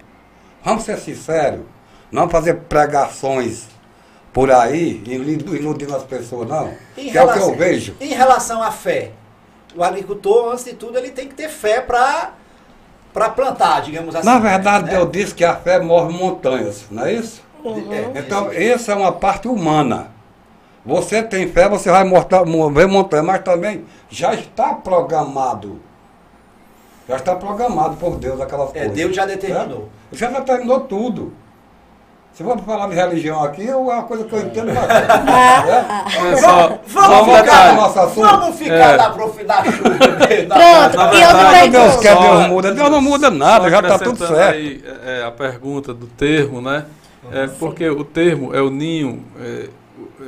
Vamos ser sinceros. Não fazer pregações por aí, iludindo as pessoas, não. Em que relação, é o que eu vejo. Em relação à fé, o agricultor, antes de tudo, ele tem que ter fé para para plantar, digamos assim. Na verdade, né? Deus disse que a fé move montanhas, não é isso? Uhum. É, então, essa é uma parte humana. Você tem fé, você vai mover montanha, mas também já está programado. Já está programado por Deus aquelas é, coisas. Deus já determinou. É? Já determinou tudo. Se for falar de religião aqui, é uma coisa que eu entendo bastante. é? É só, vamos, ficar, nosso assunto. vamos ficar é. na, prof, na chuva. Pronto, e outra Deus quer, Deus muda. Deus não muda nada, já está tudo certo. Aí, é, a pergunta do termo, né? É porque o termo é o ninho, é,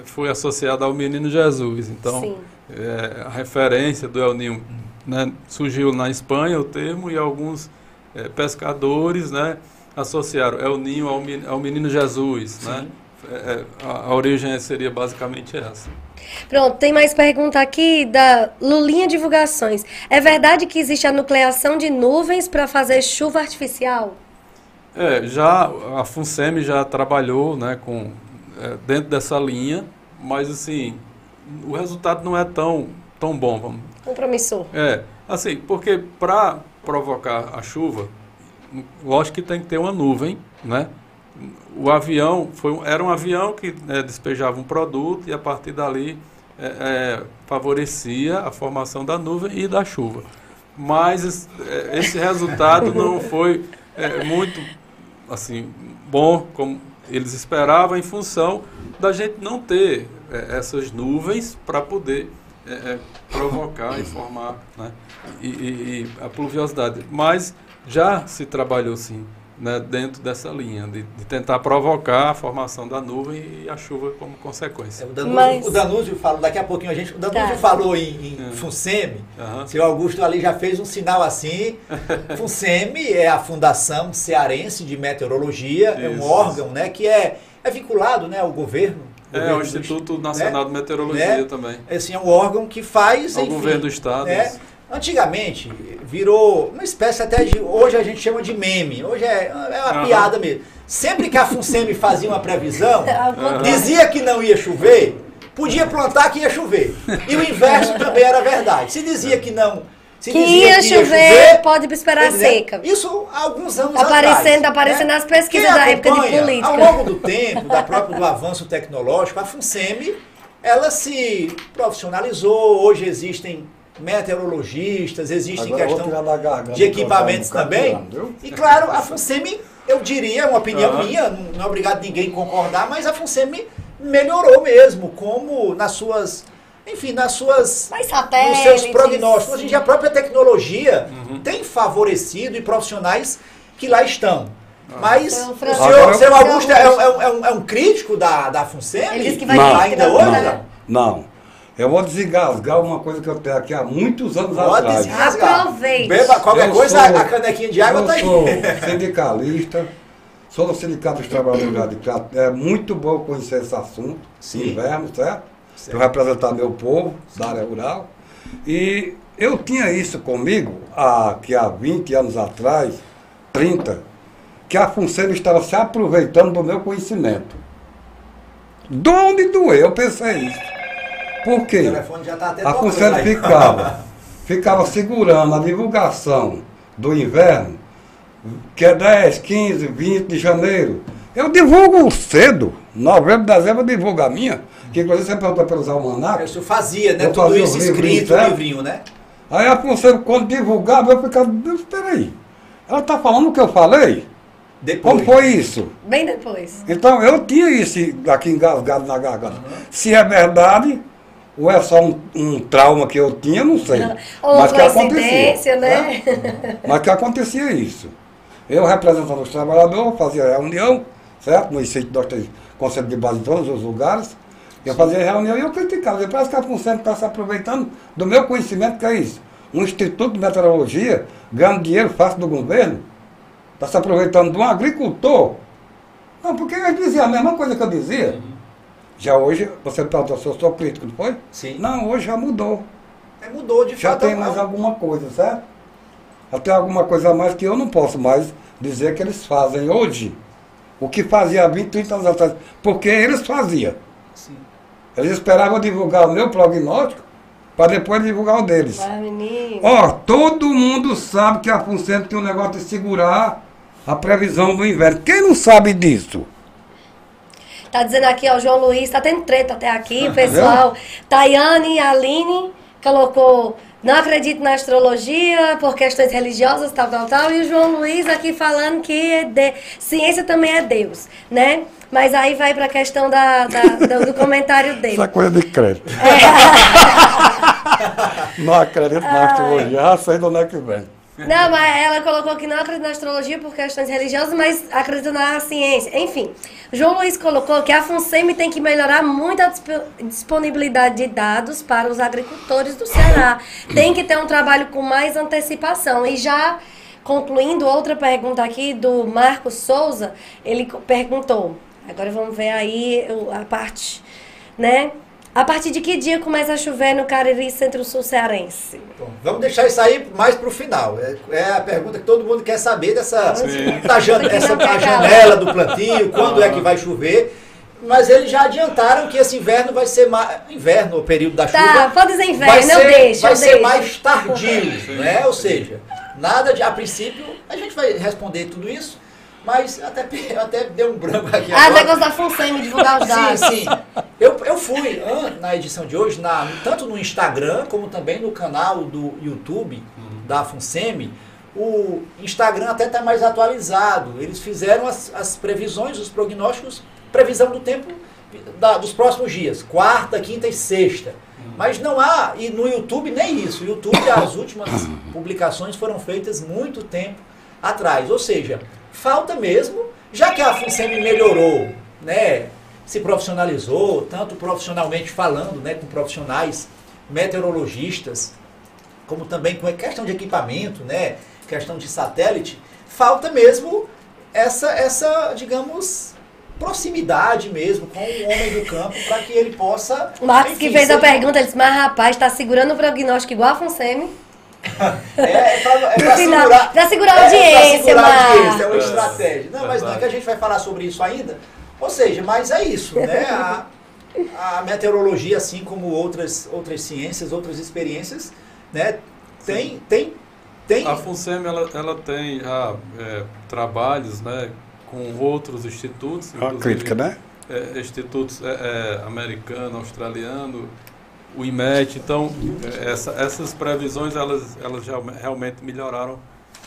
foi associado ao menino Jesus. Então, é, a referência do El Ninho né, surgiu na Espanha, o termo, e alguns é, pescadores, né? Associaram é o ninho ao menino, Jesus, Sim. né? É, é, a, a, origem seria basicamente essa. Pronto, tem mais pergunta aqui da Lulinha Divulgações. É verdade que existe a nucleação de nuvens para fazer chuva artificial? É, já a FUNSEMI já trabalhou né, com, é, dentro dessa linha, mas assim, o resultado não é tão, tão bom. Vamos. Compromissor. É, assim, porque para provocar a chuva, lógico que tem que ter uma nuvem, né? O avião foi, era um avião que é, despejava um produto e a partir dali é, é, favorecia a formação da nuvem e da chuva. Mas é, esse resultado não foi é, muito assim bom como eles esperavam em função da gente não ter é, essas nuvens para poder provocar e formar né? e, e, e a pluviosidade. Mas já se trabalhou sim né, dentro dessa linha, de, de, tentar provocar a formação da nuvem e a chuva como consequência. É, o, Danúzio, Mas... o Danúzio falou, daqui a pouquinho a gente. O Danúzio tá. falou em, em é. FUNSEMI, uhum. seu Augusto ali já fez um sinal assim. FUNSEMI é a Fundação Cearense de Meteorologia, Isso. é um órgão né, que é, é vinculado né, ao governo. É, o Instituto Nacional né? de Meteorologia né? também. Assim, é um órgão que faz. O governo do Estado. Né? Antigamente, virou uma espécie até de. Hoje a gente chama de meme. Hoje é, é uma uhum. piada mesmo. Sempre que a FUNSEMI fazia uma previsão, uhum. dizia que não ia chover, podia plantar que ia chover. E o inverso também era verdade. Se dizia que não. Se que, ia, que chover, ia chover, pode esperar dizer, seca. Isso há alguns anos aparecendo, atrás. Aparecendo né? nas pesquisas da época de política. Ao longo do tempo, da própria, do avanço tecnológico, a FUNSEMI ela se profissionalizou. Hoje existem meteorologistas, existe Agora questão de equipamentos também. e claro, a FUNSEMI, eu diria, é uma opinião uhum. minha, não é obrigado ninguém concordar, mas a FUNSEMI melhorou mesmo, como nas suas, enfim, nas suas, nos seus prognósticos. Hoje em dia a própria tecnologia uhum. tem favorecido e profissionais que lá estão. Ah. Mas então, o senhor, o senhor Augusto é, é, é, um, é, um, crítico da, da FUNSEMI? Ele disse que vai não, ainda hoje? Não. não. Eu vou desgasgar uma coisa que eu tenho aqui há muitos anos Pode atrás. Desgasgar. Aproveite. Beba qualquer eu coisa, sou, a canequinha de água está aí. Eu sou sindicalista, sou do Sindicato dos Trabalhadores Radicados. É muito bom conhecer esse assunto, Sim. inverno, certo? certo. Para representar meu povo Sim. da área rural. E eu tinha isso comigo há, que há 20 anos atrás, 30, que a Função estava se aproveitando do meu conhecimento. De onde doeu, eu pensei isso. Por quê? Tá a Função ficava, ficava segurando a divulgação do inverno, que é 10, 15, 20 de janeiro. Eu divulgo cedo. Novembro, dezembro eu divulgo a minha. Que inclusive você perguntou pelos almanacs. Isso fazia, né? Tudo isso escrito, no livrinho, né? Aí a Função, quando divulgava, eu ficava, espera aí. Ela está falando o que eu falei? Depois. Como foi isso? Bem depois. Então, eu tinha isso aqui engasgado na garganta. Uhum. Se é verdade, ou é só um, um trauma que eu tinha, não sei. Ou mas que acontecia. né? né? Mas que acontecia isso. Eu, representando os trabalhadores, fazia reunião, certo? No sítio nós temos conselho de base em todos os lugares. Eu fazia reunião e eu criticava. Parece que a FUNSEM está se aproveitando do meu conhecimento, que é isso. Um instituto de meteorologia, ganhando dinheiro fácil do governo, está se aproveitando de um agricultor. Não, porque eu dizia a mesma coisa que eu dizia. Já hoje, você perguntou se eu sou crítico, não foi? Sim. Não, hoje já mudou. É, mudou de já fato. Já tem mais alguma coisa, certo? Até alguma coisa a mais que eu não posso mais dizer que eles fazem hoje. O que fazia há 20, 30 anos atrás. Porque eles faziam. Sim. Eles esperavam divulgar o meu prognóstico para depois divulgar o deles. Ó, oh, todo mundo sabe que a FUNCENTO tem um negócio de segurar a previsão do inverno. Quem não sabe disso? Tá dizendo aqui, ó, o João Luiz, tá tendo treta até aqui, pessoal. Tayane Aline colocou. Não acredito na astrologia por questões religiosas, tal, tal, tal. E o João Luiz aqui falando que é de... ciência também é Deus, né? Mas aí vai para a questão da, da do, comentário dele. Essa coisa de crédito. É. não acredito na astrologia, já sei de onde é que vem. Não, mas ela colocou que não acredita na astrologia por questões religiosas, mas acredita na ciência. Enfim, João Luiz colocou que a FUNSEMI tem que melhorar muito a disponibilidade de dados para os agricultores do Ceará. Tem que ter um trabalho com mais antecipação. E já concluindo, outra pergunta aqui do Marcos Souza, ele perguntou, agora vamos ver aí a parte, né? A partir de que dia começa a chover no Cariri Centro-Sul Cearense? Bom, vamos deixar isso aí mais para o final. É, é, a pergunta que todo mundo quer saber dessa da jan essa, a janela do plantio, quando é que vai chover. Mas eles já adiantaram que esse inverno vai ser mais. Inverno, o período da tá, chuva. Tá, pode dizer inverno, vai ser, eu deixo. Vai eu ser deixo. mais tardio, né? Ou seja, nada de. A princípio, a gente vai responder tudo isso. Mas até, até deu um branco aqui ah, agora. Ah, negócio da FUNSEMI, divulgar os dados. Sim, sim. Eu, eu fui na edição de hoje, na, tanto no Instagram como também no canal do YouTube uhum. da FUNSEMI. O Instagram até está mais atualizado. Eles fizeram as, as previsões, os prognósticos, previsão do tempo da, dos próximos dias, quarta, quinta e sexta. Uhum. Mas não há, e no YouTube nem isso. O YouTube, as últimas publicações foram feitas muito tempo atrás. Ou seja, falta mesmo, já que a FUNSEMI melhorou, né, se profissionalizou, tanto profissionalmente falando, né, com profissionais meteorologistas, como também com a questão de equipamento, né, questão de satélite, falta mesmo essa, essa digamos, proximidade mesmo com o homem do campo para que ele possa. O Marcos enfim, que fez a pergunta, ele disse, mas rapaz, está segurando o prognóstico igual a FUNSEMI. É, é para é segurar, pra segurar a audiência, é, segurar a audiência, é uma estratégia. Não, mas não é que a gente vai falar sobre isso ainda. Ou seja, mas é isso, né? A, a meteorologia, assim como outras, outras ciências, outras experiências, né? Tem, tem, tem. A FUNSEM ela, ela tem já é, trabalhos, né? Com outros institutos. A crítica, né? É, institutos é, é, americano, australiano, o IMET. Então, essa, essas previsões, elas, elas já realmente melhoraram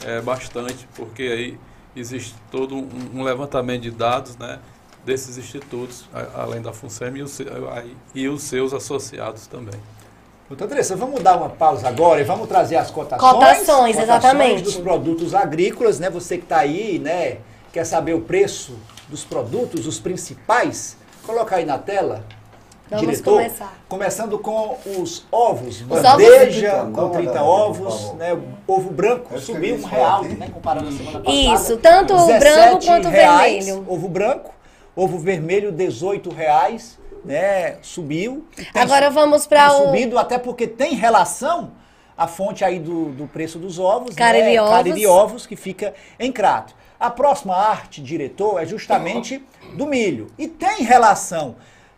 é, bastante, porque aí existe todo um, um, levantamento de dados né, desses institutos, a, além da FUNSEM e, o, e os seus associados também. Doutor Andressa, vamos dar uma pausa agora e vamos trazer as cotações. Cotações, exatamente. dos produtos agrícolas, né? Você que está aí, né? Quer saber o preço dos produtos, os principais? Coloca aí na tela. Vamos diretor, começar. Começando com os ovos, os bandeja ovos com 30 ovos, né? Ovo branco subiu um real, né? Comparando a semana passada. Isso, tanto o branco quanto o vermelho. Ovo branco, ovo vermelho 18 reais, né? Subiu. Agora vamos para o subido até porque tem relação a fonte aí do, do preço dos ovos, Cariri né? ovos. Cariri ovos que fica em crato. A próxima arte, diretor, é justamente do milho e tem relação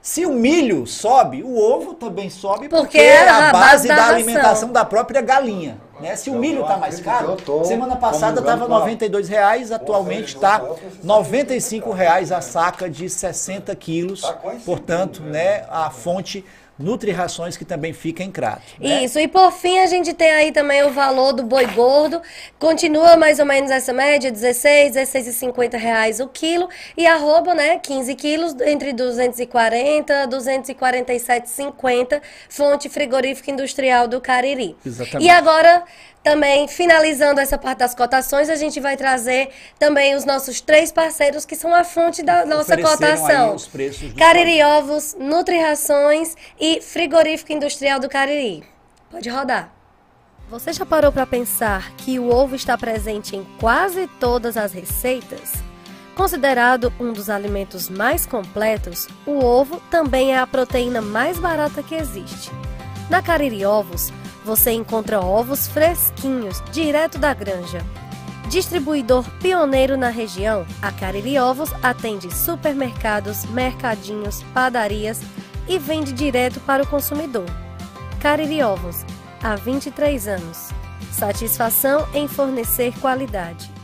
se o milho sobe, o ovo também sobe, porque, porque é a, base da, da alimentação da própria galinha. Né? Se o milho está mais caro, semana passada estava R$ reais, atualmente está R$ reais a saca de 60 quilos. Tá Portanto, né, a fonte Nutri-Rações, que também fica em crato. Né? Isso, e por fim a gente tem aí também o valor do boi gordo, continua mais ou menos essa média, 16, 16,50 reais o quilo, e arroba, né, 15 quilos, entre 240 e 247,50, fonte frigorífica industrial do Cariri. Exatamente. E agora também, finalizando essa parte das cotações, a gente vai trazer também os nossos três parceiros que são a fonte da nossa cotação. Cariri Ovos, Nutri Rações e Frigorífico Industrial do Cariri. Pode rodar. Você já parou para pensar que o ovo está presente em quase todas as receitas? Considerado um dos alimentos mais completos, o ovo também é a proteína mais barata que existe. Na Cariri Ovos, você encontra ovos fresquinhos, direto da granja. Distribuidor pioneiro na região, a Cariri Ovos atende supermercados, mercadinhos, padarias e vende direto para o consumidor. Cariri Ovos, há 23 anos. Satisfação em fornecer qualidade.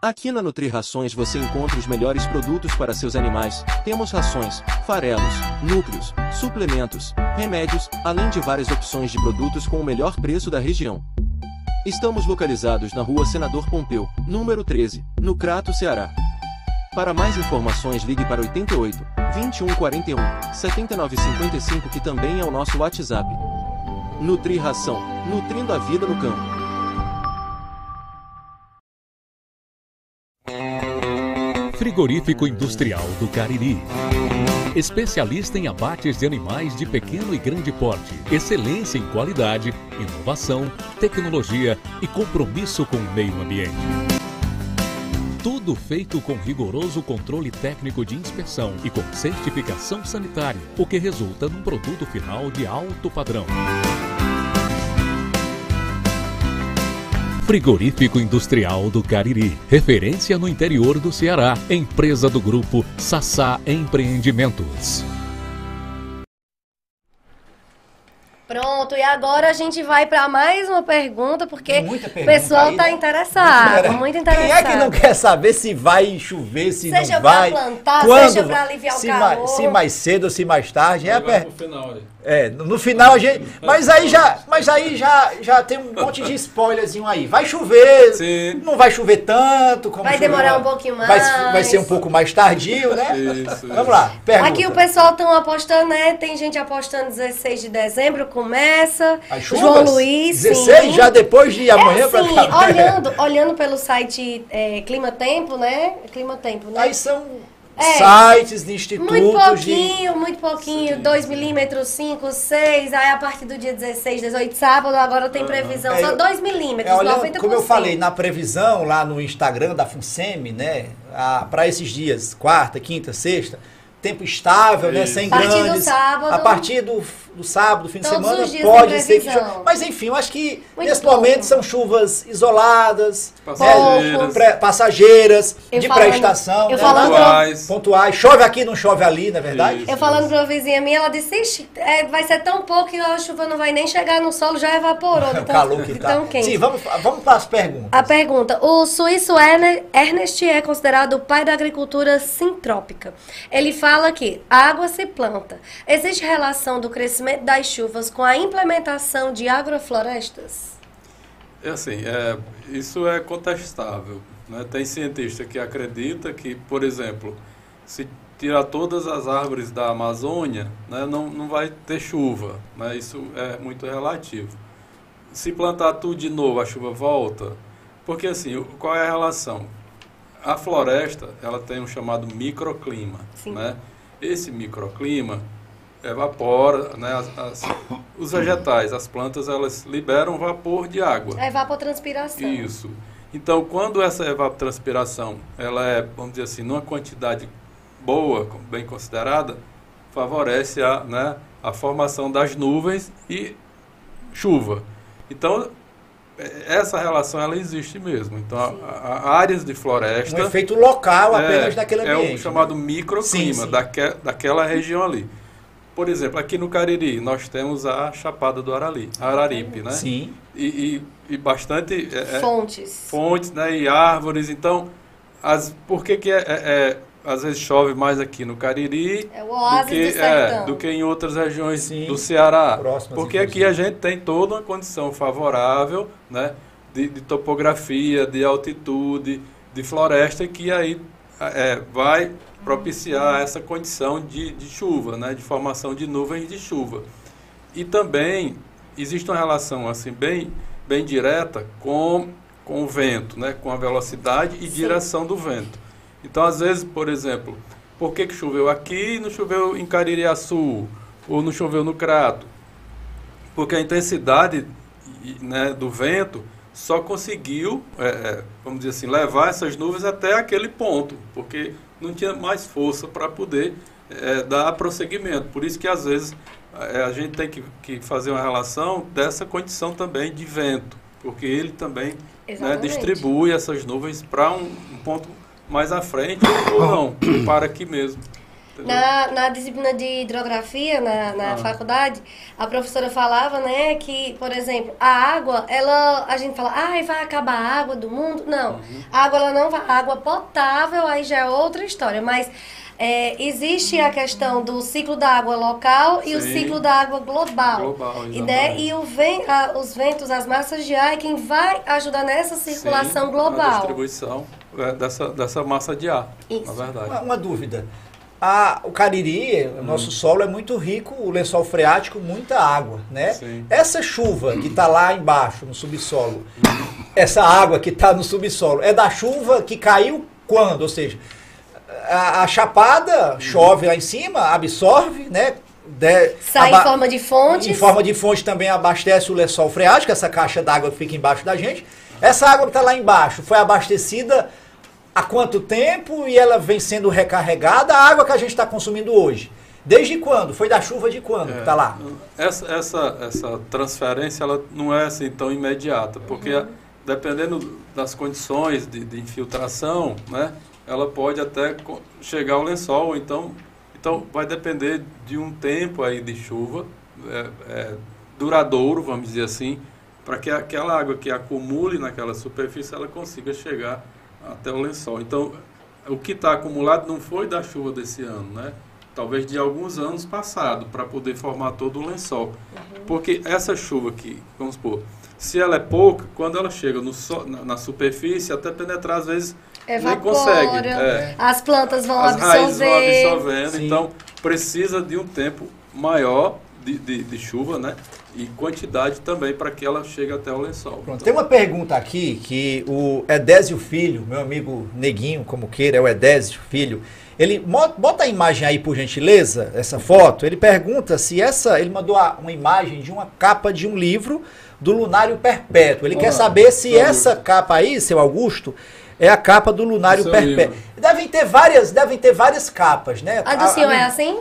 Aqui na Nutri Rações você encontra os melhores produtos para seus animais. Temos rações, farelos, núcleos, suplementos, remédios, além de várias opções de produtos com o melhor preço da região. Estamos localizados na rua Senador Pompeu, número 13, no Crato, Ceará. Para mais informações ligue para 88 2141 7955 que também é o nosso WhatsApp. Nutri Ração, nutrindo a vida no campo. Frigorífico Industrial do Cariri. Especialista em abates de animais de pequeno e grande porte. Excelência em qualidade, inovação, tecnologia e compromisso com o meio ambiente. Tudo feito com rigoroso controle técnico de inspeção e com certificação sanitária, o que resulta num produto final de alto padrão. Frigorífico Industrial do Cariri, referência no interior do Ceará, empresa do grupo Sassá Empreendimentos. Pronto, e agora a gente vai para mais uma pergunta, porque Tem muita o pergunta pessoal aí, tá né? interessado, muito interessado. Quem é que não quer saber se vai chover, se Seja não vai? plantar, quando seja pra vai, aliviar o se calor. Mais, se mais cedo ou se mais tarde. É, a per-. É, no final a gente. Mas aí já, mas aí já, já tem um monte de spoilerzinho aí. Vai chover, Sim. não vai chover tanto. Como Vai choveu- demorar um pouquinho Vai, mais. vai ser um pouco mais tardio, né? Isso, Vamos isso. lá, pergunta. Aqui o pessoal estão apostando, né? Tem gente apostando 16 de dezembro, começa. As chuvas? João Luiz, 16 sim. já depois de amanhã é pra assim, cá. olhando, olhando pelo site é, Clima Tempo, né? Clima Tempo, né? Aí são É. sites de institutos Muito de. pouquinho, muito pouquinho. 2 milímetros, 5, 6. Aí a partir do dia 16, 18, sábado, agora tem previsão. É, só eu- 2 milímetros, É, olhando, 90%. como eu falei, na previsão lá no Instagram da FUNSEMI, né? Para esses dias, quarta, quinta, sexta, tempo estável, né? Isso. Sem A partir do grandes. sábado. a partir do, do sábado, fim de Todos semana, os dias pode ser que chova. Mas enfim, eu acho que Muito nesse pouco. momento são chuvas isoladas, Passageiras. né, passageiras, Eu de pré-estação, eu né, Pontuais. pontuais. Chove aqui, não chove ali, não é verdade? Isso. Eu falando pra uma vizinha minha, ela disse, Ixi, é, vai ser tão pouco que a chuva não vai nem chegar no solo, já evaporou. de O calor que de tá. quente. Sim, vamos, vamos para as perguntas. A pergunta: o suíço Erne- Ernest é considerado o pai da agricultura sintrópica. Ele fala que a água se planta. Existe relação do crescimento das chuvas com a implementação de agroflorestas? É assim, é, isso é contestável. Né? Tem cientista que acredita que, por exemplo, se tirar todas as árvores da Amazônia, né, não, não vai ter chuva. Né? Isso é muito relativo. Se plantar tudo de novo, a chuva volta. Porque assim, qual é a relação? A floresta, ela tem um chamado microclima. Sim. Né? Esse microclima evapora, né? as- as- os vegetais, as plantas, elas liberam vapor de água. A evapotranspiração. Isso. Então, quando essa evapotranspiração, ela é, vamos dizer assim, numa quantidade boa, bem considerada, favorece a, né, a formação das nuvens e chuva. Então, é- essa relação ela existe mesmo. Então, a- a- áreas de floresta Um efeito local apenas é, naquele É ambiente. o chamado né? microclima Sim, sim. daque- daquela região ali. Por exemplo, aqui no Cariri, nós temos a Chapada do Arali, Araripe, né? Sim. E, e, e bastante é, é, Fontes. fontes né, e árvores. Então, as, por que, que é, é- é, às vezes chove mais aqui no Cariri É o do que, do é, do que em outras regiões Sim. do Ceará? Próximas, Porque aqui a gente tem toda uma condição favorável né, de, de topografia, de altitude, de floresta, que aí é, vai propiciar essa condição de, de chuva, né, de formação de nuvens de chuva. E também existe uma relação assim bem, bem direta com, com o vento, né, com a velocidade e Sim. direção do vento. Então, às vezes, por exemplo, por que, que choveu aqui e não choveu em Caririaçu? Ou não choveu no Crato? Porque a intensidade né, do vento só conseguiu, é, é, vamos dizer assim, levar essas nuvens até aquele ponto, porque não tinha mais força para poder é, dar prosseguimento. Por isso que às vezes é, a gente tem que, que fazer uma relação dessa condição também de vento, porque ele também né, distribui essas nuvens para um, um ponto mais à frente ou não, para aqui mesmo. Entendeu? Na, na disciplina de hidrografia, na, na Ah. faculdade, a professora falava, né, que, por exemplo, a água, ela, a gente fala, ai, vai acabar a água do mundo. Não, Uhum. a água, ela não vai, a água potável, aí já é outra história, mas é, existe a questão do ciclo da água local e o Sim. ciclo da água global. Global, e, né, e o ven, a- os ventos, as massas de ar é quem vai ajudar nessa circulação Sim, A global. distribuição é, dessa, dessa massa de ar, Isso. na verdade. Uma, uma dúvida. A, o Cariri, Hum. o nosso solo é muito rico, o lençol freático, muita água, né? Sim. Essa chuva que está lá embaixo, no subsolo, essa água que está no subsolo, é da chuva que caiu quando? Ou seja, a, a chapada chove lá em cima, absorve, né? De- Sai aba- em forma de fontes. Em forma de fonte também abastece o lençol freático, essa caixa d'água que fica embaixo da gente. Essa água que está lá embaixo foi abastecida há quanto tempo e ela vem sendo recarregada a água que a gente está consumindo hoje? Desde quando? Foi da chuva de quando? É, tá lá. Essa, essa, essa transferência ela não é assim tão imediata, porque Uhum. dependendo das condições de, de infiltração, né, ela pode até chegar ao lençol, então, então vai depender de um tempo aí de chuva é, é, duradouro, vamos dizer assim, para que aquela água que acumule naquela superfície ela consiga chegar até o lençol. Então, o que está acumulado não foi da chuva desse ano, né? Talvez de alguns anos passados, para poder formar todo o lençol. Porque essa chuva aqui, vamos supor, se ela é pouca, quando ela chega no so- na, na superfície, até penetrar às vezes nem Evapora, consegue. É. as plantas vão As raízes vão absorver. absorvendo, Sim. então precisa de um tempo maior de, de, de chuva, né? E quantidade também para que ela chegue até o lençol. Pronto, Então, tem uma pergunta aqui que o Edésio Filho, meu amigo Neguinho, como queira, é o Edésio Filho. Ele bota a imagem aí, por gentileza, essa foto. Ele pergunta se essa. Ele mandou a- uma imagem de uma capa de um livro do Lunário Perpétuo. Ele quer Ah, saber se essa capa aí, seu Augusto, é a capa do Lunário Seu Perpétuo. livro. Devem ter várias, devem ter várias capas, né? A do senhor é assim?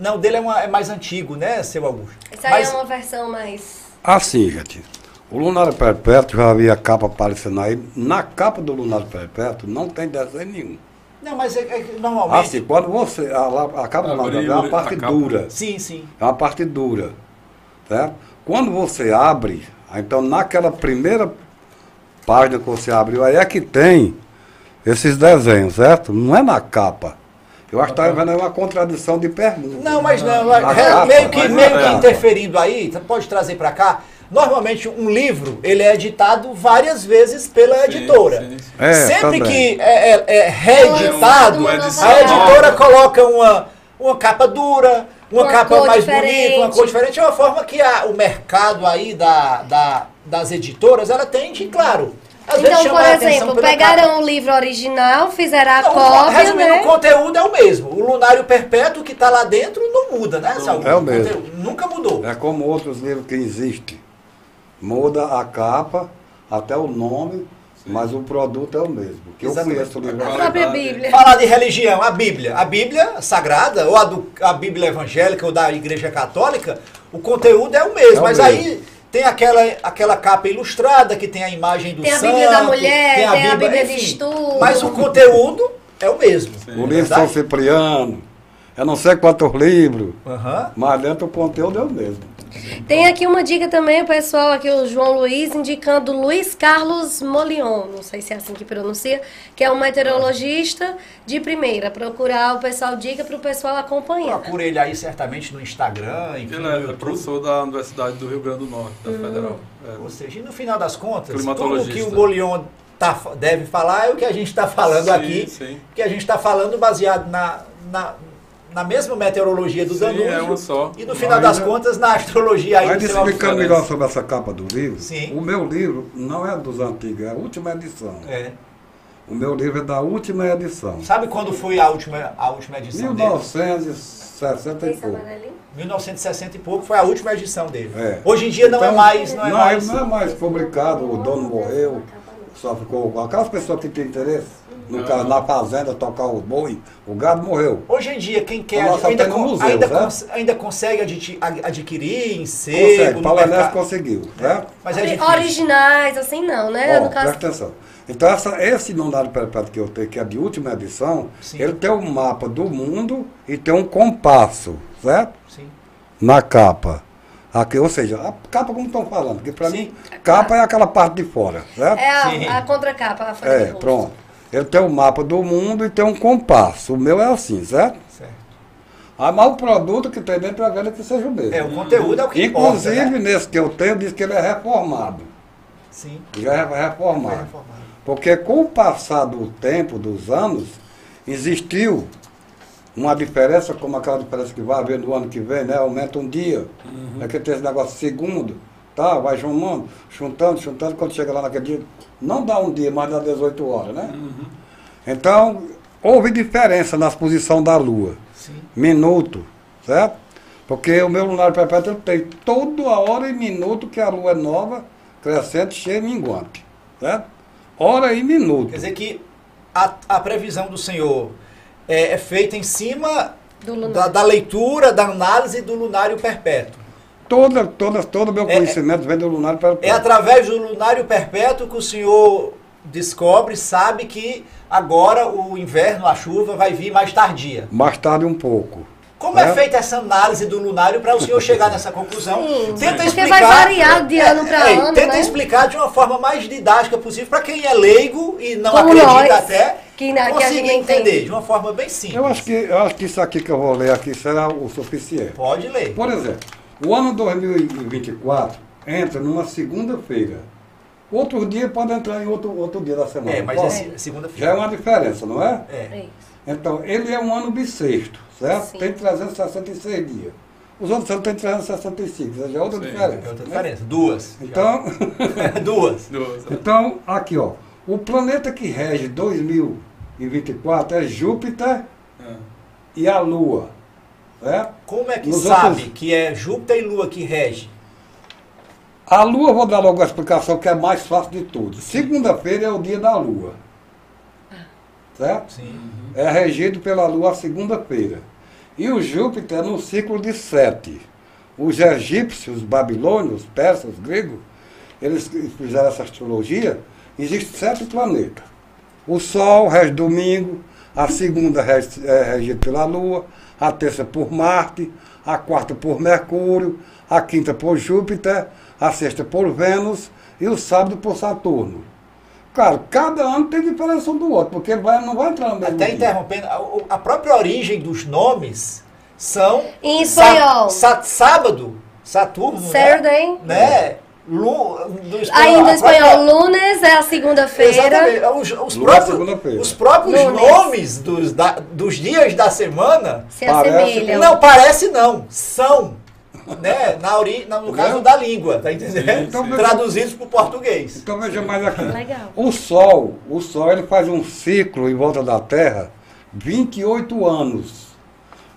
Não, dele é, uma- é mais antigo, né, seu Augusto? Isso aí Mas- é uma versão mais. Assim, gente. O Lunário Perpétuo, já havia capa aparecendo aí. Na capa do Lunário Perpétuo não tem desenho nenhum. Não, mas é, é normalmente. Assim, quando você. A, a capa do Lunário Perpétuo é uma a parte dura. Sim, sim. É uma parte dura. Certo? Quando você abre, então naquela primeira página que você abriu, aí é que tem esses desenhos, certo? Não é na capa. Eu acho que está vendo aí uma contradição de pergunta. Não, mas não, Na é, capa, meio que, mas meio que interferindo aí, você pode trazer para cá. Normalmente um livro, ele é editado várias vezes pela Sim, editora. sim, sim. É, Sempre também. que é, é- é reeditado, Uma a editora coloca uma, uma capa dura, uma, Uma capa mais diferente. bonita, uma cor diferente. É uma forma que a- o mercado aí da, da- das editoras, ela tende, claro, às Então, por exemplo, pegaram capa. o livro original, fizeram a Não, cópia, resumindo, né? o conteúdo é o mesmo. O lunário perpétuo que está lá dentro não muda, né, Saúl? É o mesmo. conteúdo Nunca mudou. É como outros livros que existem. Muda a capa, até o nome, mas o produto é o mesmo. Que eu conheço o livro. A própria Bíblia. Falar de religião, a Bíblia. A Bíblia sagrada, ou a, do- a Bíblia evangélica, ou da Igreja Católica, o conteúdo é o mesmo. É o mas mesmo. aí tem aquela, aquela capa ilustrada que tem a imagem do Tem a santo. Bíblia da mulher, tem a Bíblia de enfim. estudo. Mas o conteúdo é o mesmo. O livro São? Cipriano, eu não sei quantos livros, Aham. mas dentro o conteúdo é o mesmo. Tem aqui uma dica também, pessoal aqui, o João Luiz, indicando Luiz Carlos Molion, não sei se é assim que pronuncia, que é um meteorologista de primeira. Procurar, o pessoal dica para o pessoal acompanhar. Procura ele aí certamente no Instagram, enfim, Ele é YouTube. professor da Universidade do Rio Grande do Norte, da Federal. É. Ou seja, e no final das contas, tudo que o Molion tá, deve falar é o que a gente está falando Sim, aqui. sim. Que a gente está falando baseado na, na, na mesma meteorologia do Sim, Danúbio. é uma só. E no final das Ainda- contas, na astrologia do seu explicando melhor sobre essa capa do livro, Sim. o meu livro não é dos antigos, é a última edição. É. O meu livro é da última edição. Sabe quando foi a última, a última edição dele? 1960 e Esse pouco. amarelinho? 1960 e pouco foi a última edição dele. É. Hoje em dia não é Então, mais, não é não, mais. ele não é mais publicado, o dono morreu, só ficou com aquelas pessoas que têm interesse, no caso, na fazenda, tocar o boi, o gado morreu. Hoje em dia, quem quer Então, ainda, museu, ainda, né? cons- ainda consegue aditi- ad- adquirir em sebo, Consegue, Paulo conseguiu, né? Mas é difícil. Originais, assim não, né? Ó, no caso, presta atenção. Então, essa, esse Lunário Perpétuo que eu tenho, que é de última edição, Sim. ele tem um mapa do mundo e tem um compasso, certo? Sim. Na capa. Aqui, ou seja, a capa como estão falando, porque para mim, capa é aquela parte de fora, certo? é a, a contracapa, a É, pronto. Ele tem um mapa do mundo e tem um compasso. O meu é assim, certo? Certo. Ah, mas o produto que tem dentro é velho que seja o mesmo. É, o conteúdo é o que Inclusive, importa, né? nesse que eu tenho, diz que ele é reformado. Sim. Já é reformado. reformar. Porque com o passar do tempo, dos anos, existiu uma diferença, como aquela diferença que vai haver no ano que vem, né? Aumenta um dia. É que tem esse negócio segundo, tá? Vai juntando, juntando, juntando, quando chega lá naquele dia, não dá um dia, mas dá 18 horas, né? Então, houve diferença nas posições da Lua. Sim. Minuto, certo? Porque o meu lunar perpétuo tem toda a hora e minuto que a Lua é nova, crescente, cheia e minguante, certo? Hora e minuto. Quer dizer que a, a previsão do senhor é, é feita em cima da, da leitura, da análise do lunário perpétuo. Toda, toda, todo o meu É- conhecimento vem do lunário para É através do lunário perpétuo que o senhor descobre, sabe que agora o inverno, a chuva, vai vir mais tardia. Mais tarde um pouco. Como é, É. feita essa análise do lunário para o senhor chegar nessa conclusão? Sim, tenta porque explicar, vai variar de ano pra é, ano, Tenta né? explicar de uma forma mais didática possível para quem é leigo e não Como acredita nós, até que na- que a conseguir gente entender entende. de uma forma bem simples. Eu acho, que, eu acho que isso aqui que eu vou ler aqui será o suficiente. Pode ler. Por exemplo, o ano 2024 entra numa segunda-feira. Outro dia pode entrar em outro, outro dia da semana. É, mas Pode? é se- Já é segunda-feira. uma diferença, não é? É. É isso. Então, ele é um ano bissexto, certo? Sim. Tem 366 dias. Os outros anos têm 365, ou seja, é outra Sim, diferença. É outra né? diferença. Duas. Então, Duas. Duas. então, aqui ó, o planeta que rege 2024 é Júpiter É. e a Lua, certo? Como é que Nos sabe outros- que é Júpiter e Lua que rege? A Lua, vou dar logo a explicação que é mais fácil de tudo. Segunda-feira é o dia da Lua, certo? Sim. É regido pela Lua a segunda-feira. E o Júpiter é no ciclo de sete. Os egípcios, os babilônios, os persas, os gregos, eles fizeram essa astrologia, existem sete planetas. O Sol rege domingo, a segunda rege- é regida pela Lua, a terça por Marte, a quarta por Mercúrio, a quinta por Júpiter, a sexta por Vênus e o sábado por Saturno. Claro, cada ano tem diferença um do outro, porque ele vai, não vai entrar no mesmo Até dia. interrompendo, a, a própria origem dos nomes são. Em sa- espanhol. sa- sábado, Saturno. Saturday. Né? né? Lu, do espanhol, Ainda em espanhol, própria- lunes é a segunda-feira. Exatamente. Os, os é próprios, os próprios Lunes. nomes dos, da- dos dias da semana. Se Parece- assemelham. Não, parece não. São. Né? Na ori, no caso Entendeu? da língua, tá entendendo? Então. Traduzidos para o português. Então veja mais aqui. Legal. O Sol, o Sol ele faz um ciclo em volta da Terra 28 anos.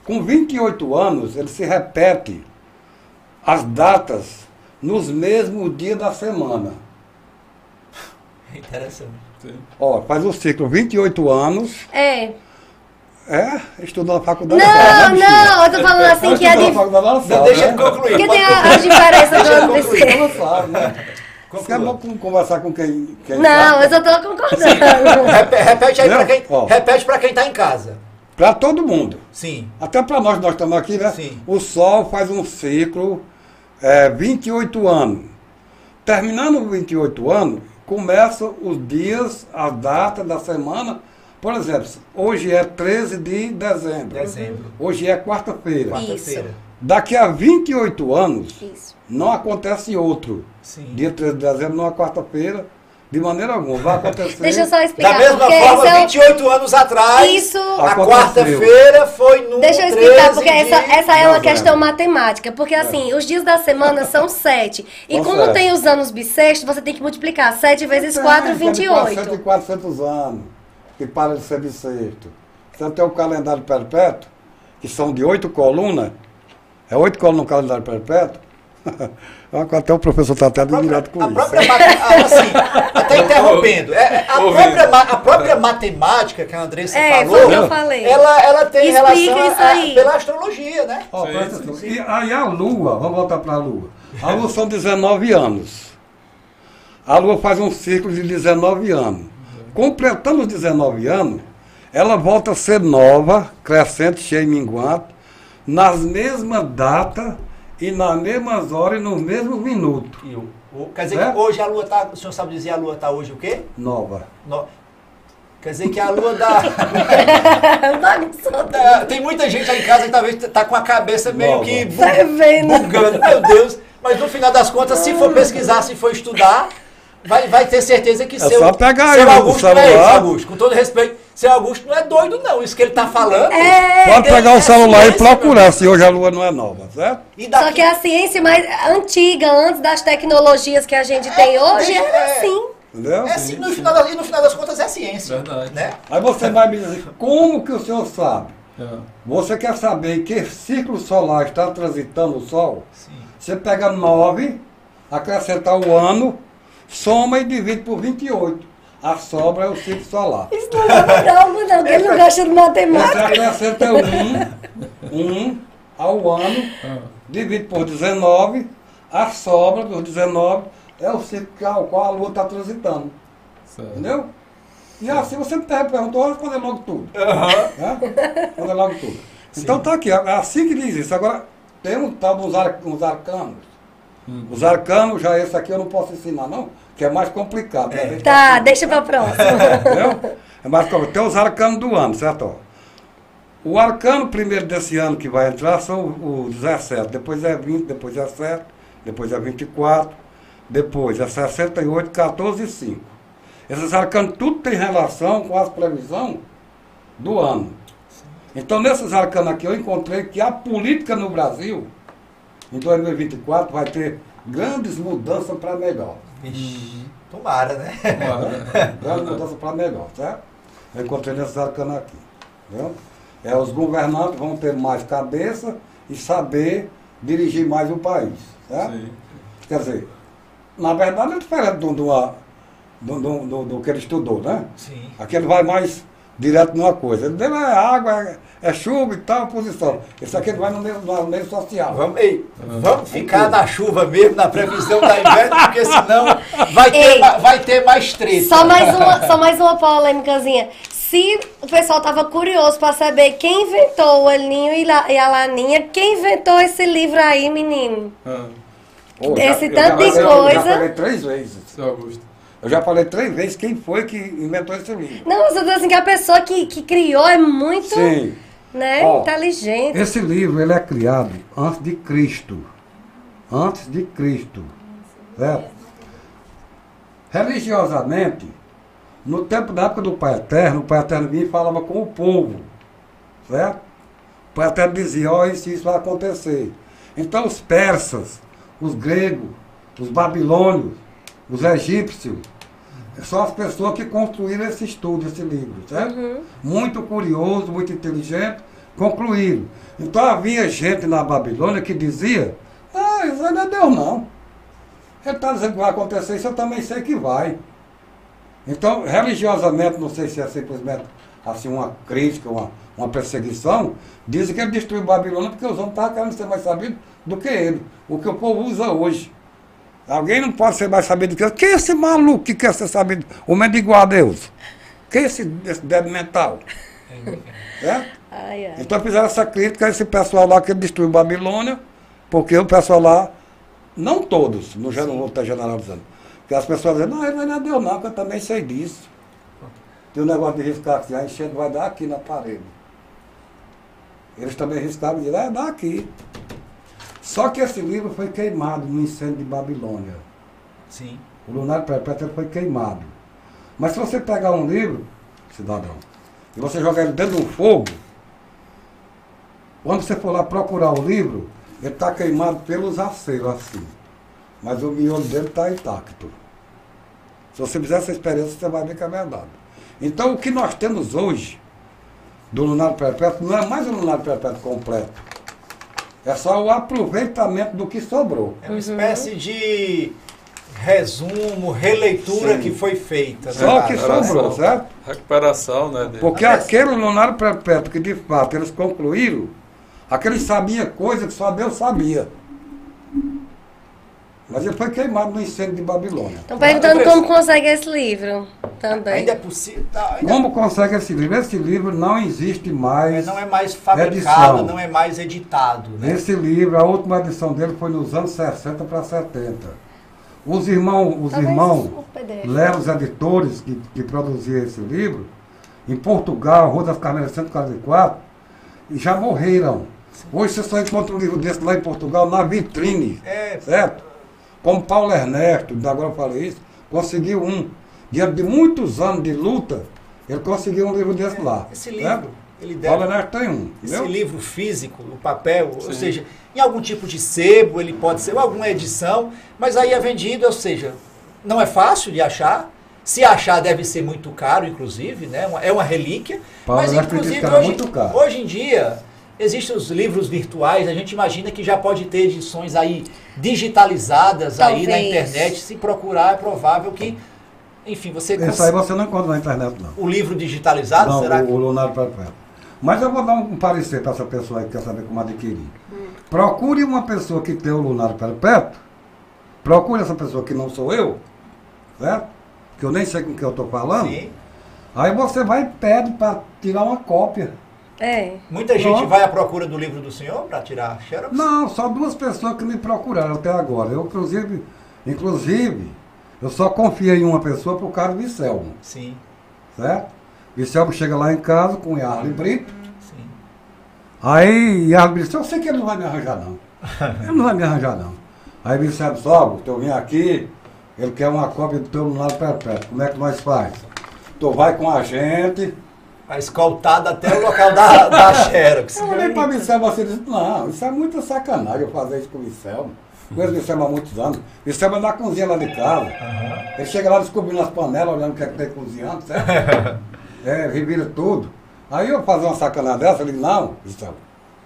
Com 28 anos, ele se repete as datas nos mesmos dias da semana. Interessante. Sim. Ó, faz o ciclo 28 anos. É. É, estudou na faculdade. Não, sabe, né, não, eu tô falando assim que é de. Não, deixa né? ele concluir. Porque tem a, a diferença do ano desse. Ela sabe, né? Isso é bom conversar com quem, quem Não, sabe. eu só tô concordando. Repe- Repete aí para Não? quem, Ó. repete pra quem tá em casa. Para todo mundo. Sim. Até para nós, nós estamos aqui, né? Sim. O Sol faz um ciclo, é, 28 anos. Terminando os 28 anos, começam os dias, a data da semana. Por exemplo, hoje é 13 de dezembro. Dezembro. Hoje é quarta-feira. Quarta-feira. Daqui a 28 anos, Isso. não acontece outro. Sim. Dia 13 de dezembro, não é quarta-feira, de maneira alguma. Vai acontecer. Deixa eu só explicar. Da mesma porque forma, é um- 28 anos atrás, Isso- a quarta-feira foi no Deixa eu 13 explicar, porque essa, de essa é uma novembro. questão matemática. Porque assim, os dias da semana são sete. E São como sete. tem os anos bissextos, você tem que multiplicar. Sete vezes Tem, quatro, tem de 28. 400 e 400 anos, que para de ser bissexto. Você tem o calendário perpétuo, que são de oito colunas. É oito colunas no calendário perpétuo. Até o professor está até admirado com a isso. própria ah, assim, até interrompendo, é, a, própria, a própria matemática que a Andressa É, falou, foi o que eu falei. Ela, ela tem Explica relação a- pela astrologia, né? Ó, Sim, presta sim, atenção. E aí a Lua, vamos voltar para a Lua. A Lua são 19 anos. A Lua faz um ciclo de 19 anos. Completando os 19 anos, ela volta a ser nova, crescente, cheia e minguante, nas mesmas datas e nas mesmas horas e nos mesmos minutos. E o- o- quer dizer É? que hoje a Lua tá, o senhor sabe dizer a Lua tá hoje o quê? Nova. No- quer dizer que a Lua dá, Bagunçou. dá- Tem muita gente aí em casa que talvez tá com a cabeça meio Nova. que bu- Tá vendo? bugando. Meu Deus. Mas no final das contas, se for pesquisar, se for estudar, vai, vai ter certeza que É seu, só pegar seu aí o Augusto é celular. esse, Augusto. Com todo respeito, seu Augusto não é doido, não. Isso que ele tá falando. É. Pode pegar é o celular e procurar se hoje a Lua não é nova, certo? E Só daqui, que a ciência mais antiga, antes das tecnologias que a gente tem hoje, era é. assim. Entendeu? é assim, no final das, no final das contas é ciência. Verdade. Né? Aí você vai me dizer, como que o senhor sabe? É. Você quer saber em que ciclo solar está transitando o Sol? Sim. Você pega 9, acrescentar o ano, soma e divide por 28. A sobra é o ciclo solar. Isso não é não, não, porque ele não gosta de Você matemática. acrescenta um, um ao ano, divide por 19, a sobra dos 19 é o ciclo que a- o qual a Lua está transitando. Certo. Entendeu? E assim você me perguntou, eu vou responder logo tudo. Né? Responder logo tudo. Então tá aqui, é assim que diz isso. Agora, tem um tal dos ar, uns arcanos. Os arcanos, já esse aqui eu não posso ensinar, não, que é mais complicado. né? Tá, deixa pra próxima. Entendeu? É mais complicado. Tem os arcanos do ano, certo? O arcano primeiro desse ano que vai entrar são os 17, depois é 20, depois é 7, depois é 24, depois é 68, 14 e 5. Esses arcanos tudo tem relação com as previsões do ano. Então, nesses arcanos aqui, eu encontrei que a política no Brasil, em 2024, vai ter grandes mudanças para melhor. Vixe, Tomara, né? Grande mudança para melhor, certo? Eu encontrei nesses arcanos aqui. Entendeu? É, os governantes vão ter mais cabeça e saber dirigir mais o país. Certo? Sim. Quer dizer, na verdade é diferente do, do, do, do, do- do que ele estudou, né? Sim. Aqui ele vai mais direto numa coisa. Ele é água, é, é chuva e tal, posição. Esse aqui vai no meio, no meio social. Vamos, ei, vamos ficar na chuva mesmo, na previsão da inverno, porque senão vai ter, Ei. vai ter mais treta. Só mais uma, só mais uma polêmicazinha. Se o pessoal tava curioso pra saber quem inventou o Aninho e e a Laninha, quem inventou esse livro aí, menino? Ah, Pô, Esse eu tanto de eu coisa. já falei três vezes. seu Augusto. Eu já falei três vezes quem foi que inventou esse livro. Não, tô assim que a pessoa que, que criou é muito, Sim. né, Ó, inteligente. Esse livro ele é criado antes de Cristo. Antes de Cristo. Certo? Religiosamente, no tempo da época do Pai Eterno, o Pai Eterno vinha e falava com o povo. Certo? O Pai Eterno dizia, ó, isso, isso vai acontecer. Então os persas, os gregos, os babilônios, os egípcios, são as pessoas que construíram esse estudo, esse livro, certo? Muito curioso, muito inteligente, concluíram. Então havia gente na Babilônia que dizia, ah, isso não é Deus não. Ele está dizendo que vai acontecer isso, eu também sei que vai. Então, religiosamente, não sei se é simplesmente assim uma crítica, uma, uma perseguição, dizem que ele destruiu Babilônia porque os homens estavam querendo ser mais sabidos do que ele, o que o povo usa hoje. Alguém não pode ser mais sabido do que ele. Quem é esse maluco que quer ser sabido? O medo igual a Deus. Quem é esse, esse débil mental? É? Ai, ai. Então fizeram essa crítica a esse pessoal lá que destruiu Babilônia, porque o pessoal lá, não todos, no geral, não vou estar generalizando, porque as pessoas dizem, não, ele não é Deus não, que eu também sei disso. Tem um negócio de riscar assim, a enchente vai dar aqui na parede. Eles também riscaram e disseram, é, dá aqui. Só que esse livro foi queimado no incêndio de Babilônia. Sim. O lunário perpétuo foi queimado. Mas se você pegar um livro, cidadão, e você jogar ele dentro do fogo, quando você for lá procurar o livro, ele está queimado pelos aceiros assim. Mas o miolo dele está intacto. Se você fizer essa experiência, você vai ver que é verdade. Então o que nós temos hoje do lunário perpétuo não é mais o lunário perpétuo completo. É só o aproveitamento do que sobrou. É uma espécie de resumo, releitura Sim. que foi feita. né, Só o que sobrou, certo? Recuperação, né? dele. Porque Mas- aquele lunário perpétuo que de fato eles concluíram, aqueles sabiam coisa que só Deus sabia. Mas ele foi queimado no incêndio de Babilônia. Estão perguntando como consegue esse livro também. Ainda é possível. tá, ainda- Como consegue esse livro? Esse livro não existe mais. não é mais fabricado, edição. não é mais editado. Né? Esse livro, a última edição dele foi nos anos 60 para 70. Os irmãos, os Talvez irmãos. Léo, os editores que, que produziam esse livro, em Portugal, Rua das Carmeiras 144, e já morreram. Hoje você só encontra um livro desse lá em Portugal na vitrine, É, certo? Como Paulo Ernesto, ainda agora eu falei isso, conseguiu um. Diante de muitos anos de luta, ele conseguiu um livro desse lá. esse certo? livro, ele Paulo deve. Ernesto tem um. Esse entendeu? livro físico, o papel, ou seja, em algum tipo de sebo, ele pode ser, ou alguma edição, mas aí é vendido, ou seja, não é fácil de achar. Se achar, deve ser muito caro, inclusive, né? É uma relíquia. Paulo mas, inclusive, hoje, muito caro. hoje em dia, existem os livros virtuais, a gente imagina que já pode ter edições aí digitalizadas aí na Talvez. internet. Se procurar, é provável que enfim, você... Isso aí você não encontra na internet, não. O livro digitalizado, não, será o, que... o lunário perpétuo. Mas eu vou dar um parecer para essa pessoa aí que quer saber como adquirir. Procure uma pessoa que tem o lunário perpétuo. Procure essa pessoa que não sou eu, certo? Que eu nem sei com que eu estou falando. Sim. Aí você vai e pede para tirar uma cópia. É. Muita gente Pronto. vai à procura do livro do senhor para tirar xerox? Não, só duas pessoas que me procuraram até agora. Eu, inclusive, inclusive, eu só confiei em uma pessoa por causa Selmo, Sim, certo? Selmo chega lá em casa com o Yarley Brito. sim. Aí Yarley Brito disse, eu sei que ele não vai me arranjar não. Ele não vai me arranjar não. Aí me disse, Sobo, eu vim aqui, ele quer uma cópia do teu lado perpétuo. Como é que nós faz? Tu vai com a gente. A escoltada até o local da, da xerox. Eu olhei para Vicel assim e disse, não, isso é muita sacanagem eu fazer isso com o Vicel. Conheço o Vicel há muitos anos. Vicel é na cozinha lá de casa. Ele chega lá descobrindo as panelas, olhando o que é que tem cozinhando, certo? é, revira tudo. Aí eu fazer uma sacanagem dessa, digo, não, Vicel,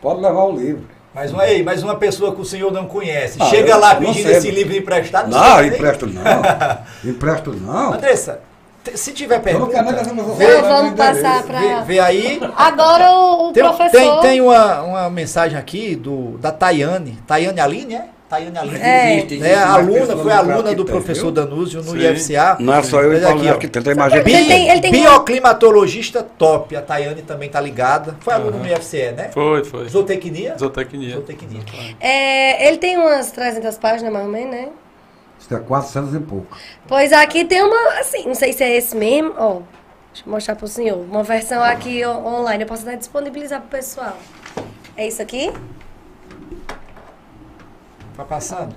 pode levar o livro. Mas uma, ei, mas uma pessoa que o senhor não conhece, Ah, chega lá não pedindo sei. esse livro emprestado, Não, nem- empresto não. Empresto não. Andressa, se tiver Eu não pergunta, vê, vamos passar vê, vê aí. Agora o, o Tem, professor. tem, tem uma, uma mensagem aqui do, da Tayane. Tayane Aline, é? Tayane Aline. É. Existe, Né, existe uma aluna, foi aluna do professor Danúzio no Sim. IFCA. Não é só eu e aqui, ó. que tem, mais Ele tem- ele tem- Bioclimatologista top. A Tayane também tá ligada. Foi aluna Aham. no IFCE, né? Foi, foi. Zootecnia? Zootecnia. Zootecnia. É, ele tem umas 300 páginas, mais ou menos, né? Isso é 400 e pouco. Pois aqui tem uma, assim, não sei se é esse mesmo, ó. Deixa eu mostrar pro senhor. Uma versão aqui online, eu posso até disponibilizar pro pessoal. É isso aqui? Tá passando?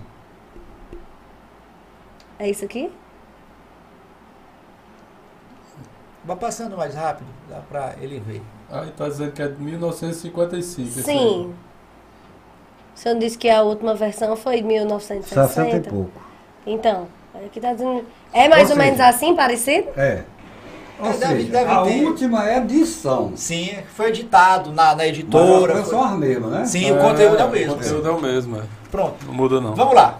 É isso aqui? Vai passando mais rápido, dá pra ele ver. Aí tá dizendo que é de 1955. esse Sim. O senhor disse que a última versão foi 60 e 1960. pouco. Então, aqui tá dizendo. É mais Ou ou, menos seja- assim, parecido? É. Ou É, deve- seja, deve a ter. última edição. Sim, foi editado na, na Mas editora. as coisas foi- são as mesmas, né? Sim, o conteúdo é o mesmo. O conteúdo é o mesmo, é. Pronto. Não muda não. Vamos lá.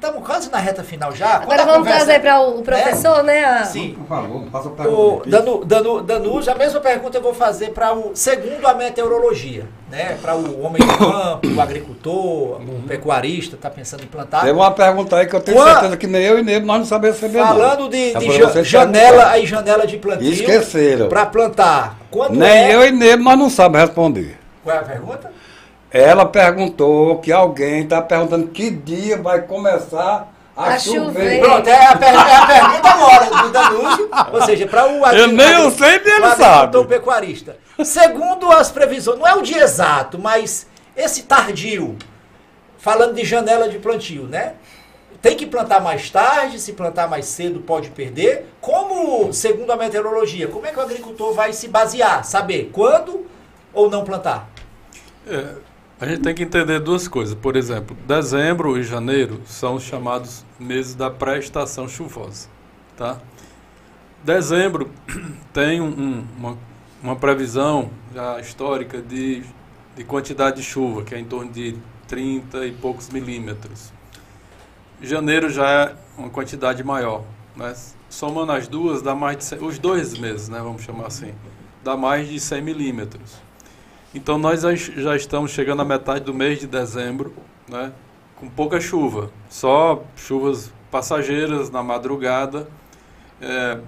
Estamos quase na reta final já. Agora vamos conversa- trazer para o professor, né? a- Sim. Por favor, faça a O pergunta. Danu, Danu, Danúcio, a mesma pergunta eu vou fazer para o segundo a meteorologia, né? Para o homem do campo, o agricultor, o pecuarista, está pensando em plantar. Teve uma pergunta aí que eu tenho Quando- certeza que nem eu e nem nós não sabemos receber. Falando de, É de ja- janela perguntarem. aí janela de plantio. Esqueceram. Para plantar. Quando Nem é? eu e nem nós não sabemos responder. Qual é a pergunta? Ela perguntou que alguém está perguntando que dia vai começar a, A chover. chover. Pronto, é a, per- é a pergunta agora do Danúcio. Ou seja, para o Eu nem sei, nem ele o sabe. pecuarista. Segundo as previsões, não é o dia exato, mas esse tardio, falando de janela de plantio, né? Tem que plantar mais tarde, se plantar mais cedo pode perder. Como, segundo a meteorologia, como é que o agricultor vai se basear? Saber quando ou não plantar? É, a gente tem que entender duas coisas. Por exemplo, dezembro e janeiro são os chamados meses da pré-estação chuvosa. Tá? Dezembro tem um- um- uma, uma previsão já histórica de, de quantidade de chuva, que é em torno de 30 e poucos milímetros. Janeiro já é uma quantidade maior. Né? Somando as duas, dá mais de 100, os dois meses, né, vamos chamar assim, dá mais de 100 milímetros. Então nós já- estamos chegando à metade do mês de dezembro, né, com pouca chuva, só chuvas passageiras na madrugada. É,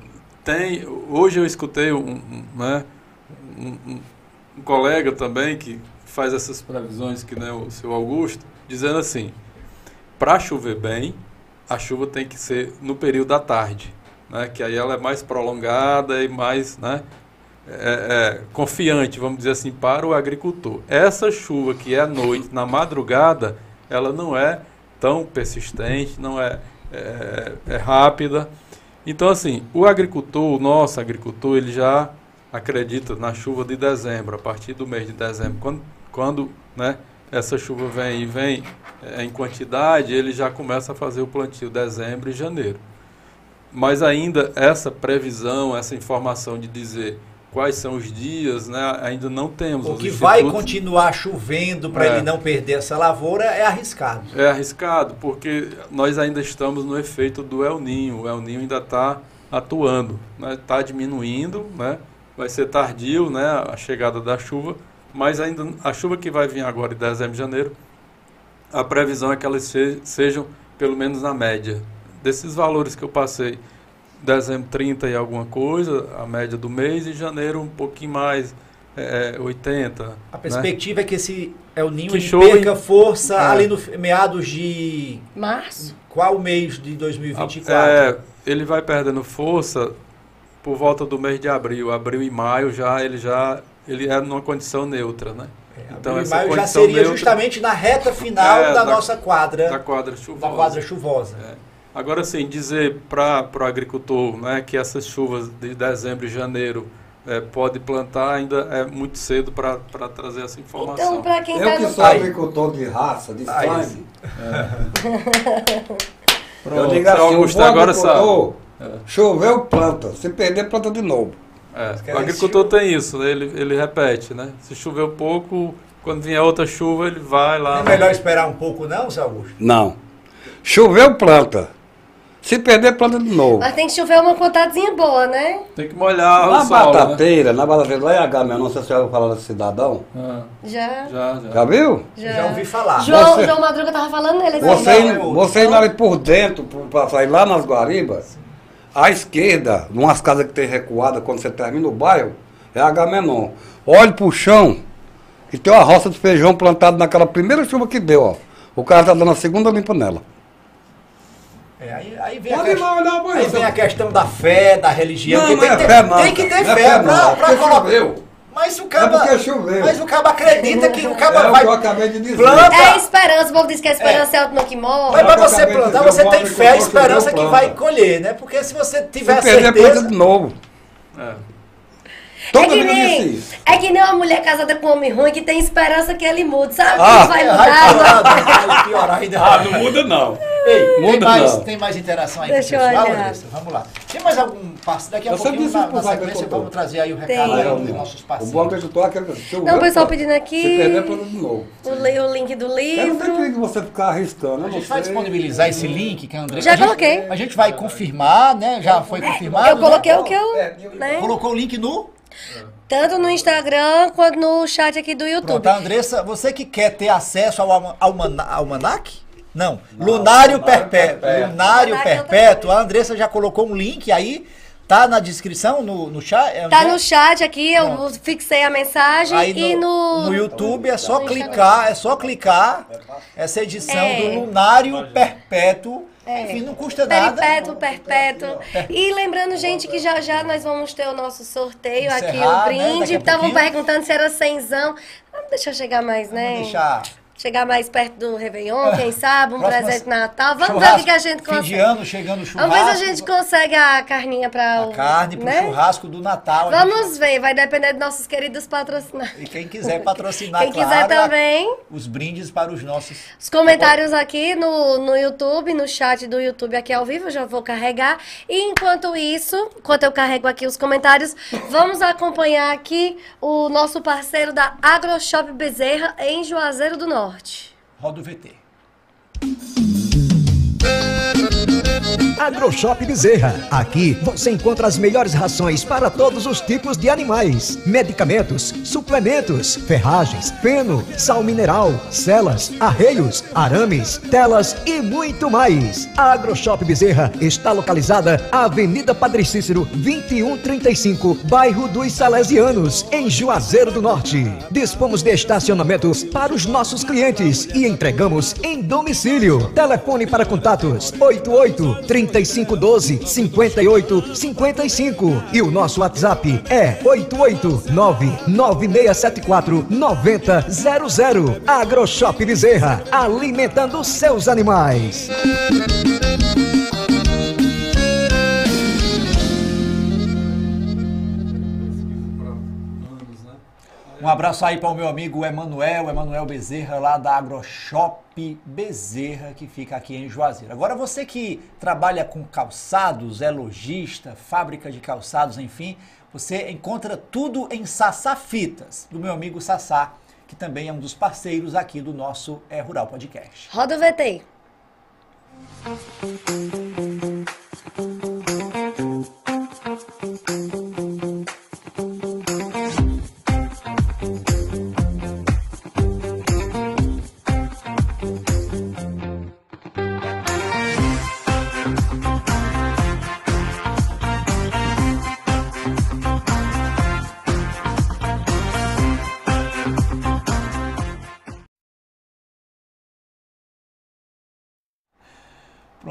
tem, hoje eu escutei um, um, né, um- um colega também que faz essas previsões, que né, o seu Augusto, dizendo assim, para chover bem, a chuva tem que ser no período da tarde, né, que aí ela é mais prolongada e mais, né, é, é, confiante, vamos dizer assim, para o agricultor. Essa chuva que é à noite, na madrugada, ela não é tão persistente, não é, é, é rápida. Então, assim, o agricultor, o nosso agricultor, ele já acredita na chuva de dezembro, a partir do mês de dezembro. Quando, quando né, essa chuva vem e vem é, em quantidade, ele já começa a fazer o plantio dezembro e janeiro. Mas ainda essa previsão, essa informação de dizer quais são os dias, né, ainda não temos. O que vai institutos- continuar chovendo para É. ele não perder essa lavoura é arriscado. É arriscado, porque nós ainda estamos no efeito do El Ninho. O El Ninho ainda está atuando. Está né? Tá diminuindo, né? vai ser tardio né? a chegada da chuva, mas ainda a chuva que vai vir agora em dezembro e janeiro, a previsão é que elas sejam pelo menos na média. Desses valores que eu passei, dezembro 30 e alguma coisa, a média do mês, e janeiro um pouquinho mais, é, 80. É, a perspectiva né? é que esse é o ninho que ele perca força é. ali no meados de março. Qual mês de 2024? É, ele vai perdendo força por volta do mês de abril. Abril e maio já ele já ele é numa condição neutra, né? É, então abril essa maio já seria neutra, justamente na reta final é, da, da, nossa quadra, da quadra chuvosa. Da quadra chuvosa. É. Agora sim, dizer para o agricultor né, que essas chuvas de dezembro e janeiro é, pode plantar, ainda é muito cedo para trazer essa informação. Então, para quem Eu tá que no... sou agricultor de raça, de sangue. É. Eu digo assim, Augusto, agora sabe. É. Choveu, planta. Se perder, planta de novo. É, o agricultor tem isso, né? ele, ele repete, né? Se choveu pouco, quando vier outra chuva, ele vai lá. É melhor esperar um pouco, não, Zé Augusto? Não. Choveu, planta. Se perder, planta de novo. Mas tem que chover uma quantadezinha boa, né? Tem que molhar na o solo, batateira, né? Na batateira, lá em H, não sei se você ouviu falar desse cidadão. Ah. Já. Já, já. Já viu? Já, já ouvi falar. João, você, João Madruga tava falando nele. Você, não, você indo ali por dentro, para sair lá nas Guaribas, à esquerda, numas casas que tem recuada, quando você termina o bairro, é H Menon. Olhe pro chão e tem uma roça de feijão plantada naquela primeira chuva que deu, ó. O cara tá dando a segunda limpa nela. É, aí, aí, vem, a, questão, olhar, aí vem a questão da fé, da religião. Não, não tem, é tem, fé, não, tem que ter não fé, é fé pra, pra colocar. Mas o caba, é mas o caba acredita que o caba é vai. O que eu acabei de dizer. Planta. É esperança, o povo diz que a esperança é, é o último que morre. Mas para você plantar, você tem fé, a esperança que vai colher, né? Porque se você tiver se perder, certeza. planta de novo. É. Toda é que, nem, é que nem uma mulher casada com um homem ruim que tem esperança que ele mude, sabe? Ah, que vai mudar. Vai, vai, vai piorar ainda. Ah, não muda não. Ei, muda tem, mais, não. tem mais interação aí Deixa com o pessoal, olhar. Andressa? Vamos lá. Tem mais algum parceiro? Daqui a Eu pouquinho, na, na sequência, vamos trazer aí o recado Tem. aí dos nossos O parceiros. bom agricultor é aquele que choveu, Não, o pessoal pedindo aqui. Se perder, planta de novo. O, o link do Eu não livro. tem que você ficar arriscando. A gente vai disponibilizar esse link que a Andressa... Já a gente- coloquei. A gente vai confirmar, né? Já foi confirmado. Eu coloquei né? o que eu. Né? Colocou o link no... Tanto no Instagram quanto no chat aqui do YouTube. Pronto, a Andressa, você que quer ter acesso ao alma- almana- almanac? Não, Lunário, Perpétuo. Lunário é Perpétuo. A Andressa já colocou um link aí, tá na descrição, no, no chat? é Tá onde é? no chat aqui, eu Pronto. fixei a mensagem Aí e no. no YouTube é só no clicar, é só clicar essa edição É. do Lunário Perpétuo. Enfim, não custa nada. Perpétuo, perpétuo. E lembrando, gente, que já já nós vamos ter o nosso sorteio aqui, Encerrar, o né? Brinde. Estavam perguntando se era cenzão. Ah, deixa eu chegar mais, né? Vamos deixar Chegar mais perto do Réveillon, quem sabe, um Próxima- presente de Natal. Vamos ver o que, a gente Fim de consegue. ano, chegando o churrasco. Vamos ver se a gente consegue a carninha para a o. carne pro né? churrasco do Natal. A gente- Vamos ver, vai depender dos nossos queridos patrocinadores. E quem quiser patrocinar, Quem claro, quiser também. os brindes para os nossos. Os comentários aqui no, no YouTube, no chat do YouTube aqui ao vivo, eu já vou carregar. E enquanto isso, enquanto eu carrego aqui os comentários, vamos acompanhar aqui o nosso parceiro da AgroShop Bezerra em Juazeiro do Norte. Roda o VT. AgroShop Bezerra. Aqui você encontra as melhores rações para todos os tipos de animais: medicamentos, suplementos, ferragens, feno, sal mineral, celas, arreios, arames, telas e muito mais. A AgroShop Bezerra está localizada à Avenida Padre Cícero, 2135, bairro dos Salesianos, em Juazeiro do Norte. Dispomos de estacionamentos para os nossos clientes e entregamos em domicílio. Telefone para contatos 88 3512 58 55 e o nosso WhatsApp é 889 9674 9000. AgroShop Bezerra, alimentando seus animais. Um abraço aí para o meu amigo Emanuel, Emanuel Bezerra, lá da AgroShop Bezerra, que fica aqui em Juazeiro. Agora você que trabalha com calçados, é lojista, fábrica de calçados, enfim, você encontra tudo em Sassá Fitas, do meu amigo Sassá, que também é um dos parceiros aqui do nosso É Rural Podcast. Roda o VT.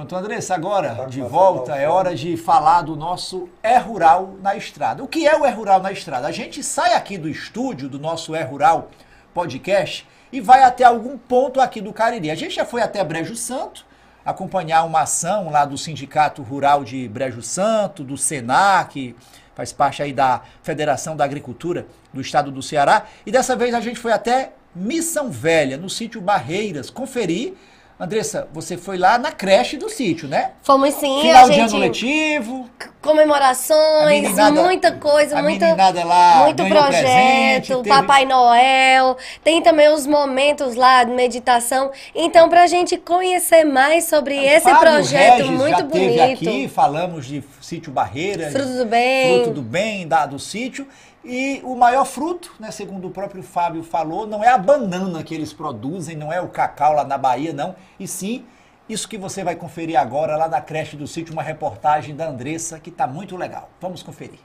Pronto, Andressa, agora de volta é hora de falar do nosso É Rural na Estrada. O que é o É Rural na Estrada? A gente sai aqui do estúdio do nosso É Rural podcast e vai até algum ponto aqui do Cariri. A gente já foi até Brejo Santo, acompanhar uma ação lá do Sindicato Rural de Brejo Santo, do Senar, que faz parte aí da Federação da Agricultura do Estado do Ceará. E dessa vez a gente foi até Missão Velha, no sítio Barreiras, conferir Andressa, você foi lá na creche do sítio, né? Fomos sim, Final a de gente... ano letivo. Comemorações, meninada- muita coisa, a muita, lá muito projeto, presente, teve- Papai Noel. Tem também os momentos lá de meditação. Então, pra gente conhecer mais sobre esse Fábio projeto Regis muito já teve bonito. aqui, falamos de sítio Barreiras. Fruto do bem. Fruto do bem, da, do sítio. E o maior fruto, né, segundo o próprio Fábio falou, não é a banana que eles produzem, não é o cacau lá na Bahia, não. E sim, isso que você vai conferir agora lá na creche do sítio, uma reportagem da Andressa, que está muito legal. Vamos conferir.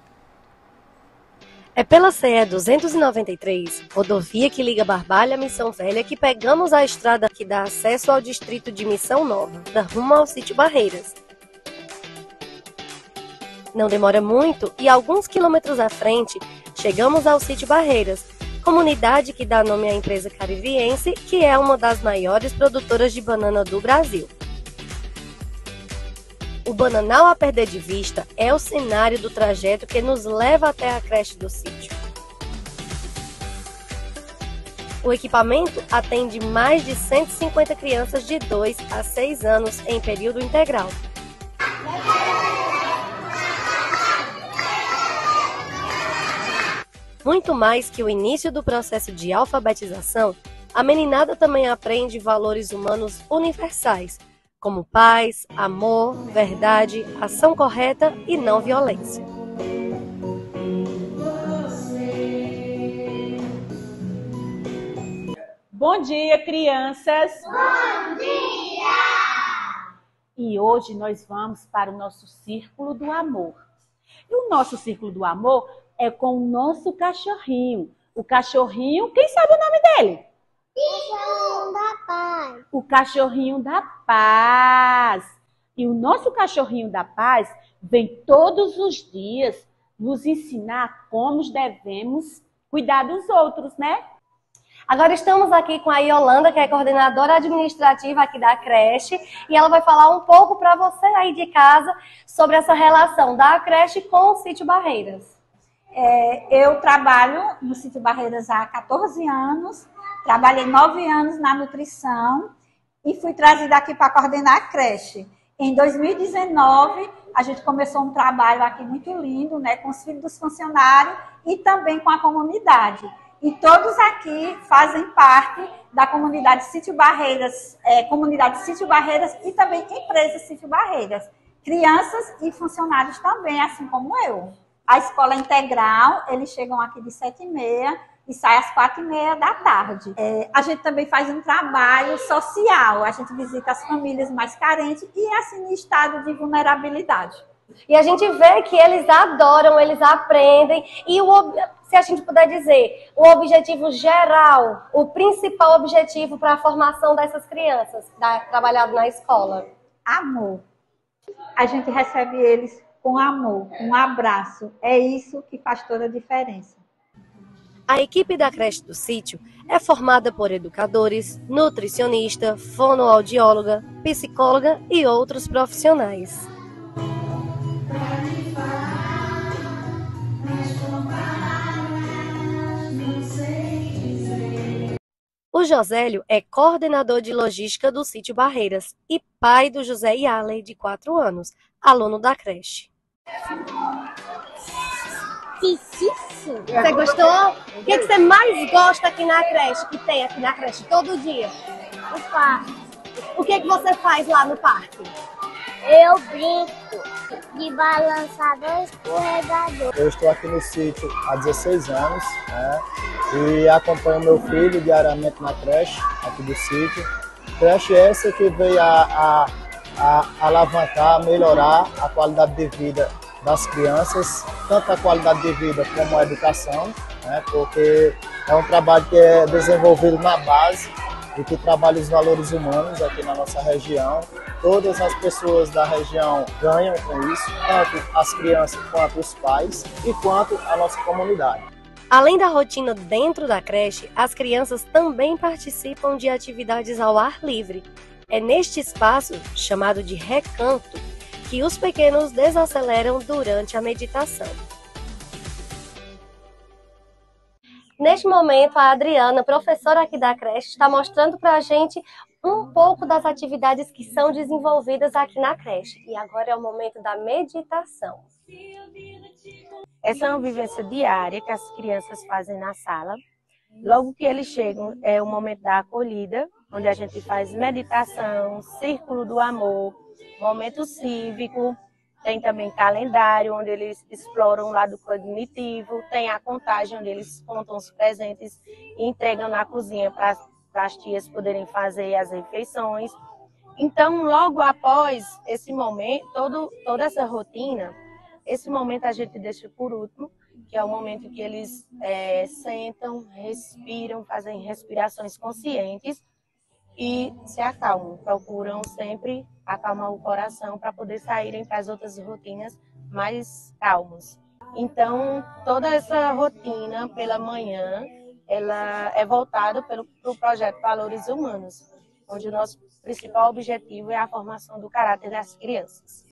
É pela CE 293, rodovia que liga Barbalha a Missão Velha, que pegamos a estrada que dá acesso ao distrito de Missão Nova, da rumo ao sítio Barreiras. Não demora muito e alguns quilômetros à frente, chegamos ao sítio Barreiras, comunidade que dá nome à empresa cariviense, que é uma das maiores produtoras de banana do Brasil. O Bananal a perder de vista é o cenário do trajeto que nos leva até a creche do sítio. O equipamento atende mais de 150 crianças de 2 a 6 anos em período integral. Muito mais que o início do processo de alfabetização, a meninada também aprende valores humanos universais, como paz, amor, verdade, ação correta e não violência. Bom dia, crianças! Bom dia! E hoje nós vamos para o nosso Círculo do Amor. E o nosso Círculo do Amor é com o nosso cachorrinho. O cachorrinho, quem sabe o nome dele? O cachorrinho da paz. E o nosso cachorrinho da paz vem todos os dias nos ensinar como devemos cuidar dos outros, né? Agora estamos aqui com a Yolanda, que é coordenadora administrativa aqui da creche, e ela vai falar um pouco para você aí de casa sobre essa relação da creche com o sítio Barreiras. É, eu trabalho no Sítio Barreiras há 14 anos, trabalhei 9 anos na nutrição e fui trazida aqui para coordenar a creche. Em 2019, a gente começou um trabalho aqui muito lindo, né, com os filhos dos funcionários e também com a comunidade. E todos aqui fazem parte da comunidade Sítio Barreiras, é, comunidade Sítio Barreiras e também empresa Sítio Barreiras. Crianças e funcionários também, assim como eu. A escola integral, eles chegam aqui de sete e meia e saem às quatro e meia da tarde. É, a gente também faz um trabalho social, a gente visita as famílias mais carentes e assim em estado de vulnerabilidade. E a gente vê que eles adoram, eles aprendem, e o, se a gente puder dizer, o objetivo geral, o principal objetivo para a formação dessas crianças, da, trabalhado na escola. Amor. A gente recebe eles com amor, um abraço. É isso que faz toda a diferença. A equipe da creche do sítio é formada por educadores, nutricionista, fonoaudióloga, psicóloga e outros profissionais. O Josélio é coordenador de logística do sítio Barreiras e pai do José Yaley, de 4 anos, aluno da creche. Você gostou? O que, que você mais gosta aqui na creche, que tem aqui na creche todo dia? O parque. O que, que você faz lá no parque? Eu brinco de balançador escorregador. Eu estou aqui no sítio há 16 anos né, e acompanho meu filho diariamente na creche aqui do sítio. Creche essa que veio a, a, a alavancar, melhorar a qualidade de vida das crianças, tanto a qualidade de vida como a educação, né, porque é um trabalho que é desenvolvido na base e que trabalha os valores humanos aqui na nossa região Todas as pessoas da região ganham com isso, tanto as crianças quanto os pais e quanto a nossa comunidade. Além da rotina dentro da creche, as crianças também participam de atividades ao ar livre. É neste espaço, chamado de recanto, que os pequenos desaceleram durante a meditação. Neste momento, a Adriana, professora aqui da creche, está mostrando para a gente um pouco das atividades que são desenvolvidas aqui na creche. E agora é o momento da meditação. Essa é uma vivência diária que as crianças fazem na sala. Logo que eles chegam, é o momento da acolhida, onde a gente faz meditação, círculo do amor, momento cívico, tem também calendário, onde eles exploram o lado cognitivo, tem a contagem, onde eles contam os presentes e entregam na cozinha para as tias poderem fazer as refeições. Então, logo após esse momento, todo, toda essa rotina, esse momento a gente deixa por último, que é o momento que eles é, sentam, respiram, fazem respirações conscientes e se acalmam, procuram sempre acalmar o coração para poder saírem para as outras rotinas mais calmos. Então, toda essa rotina pela manhã, ela é voltada para o projeto Valores Humanos, onde o nosso principal objetivo é a formação do caráter das crianças.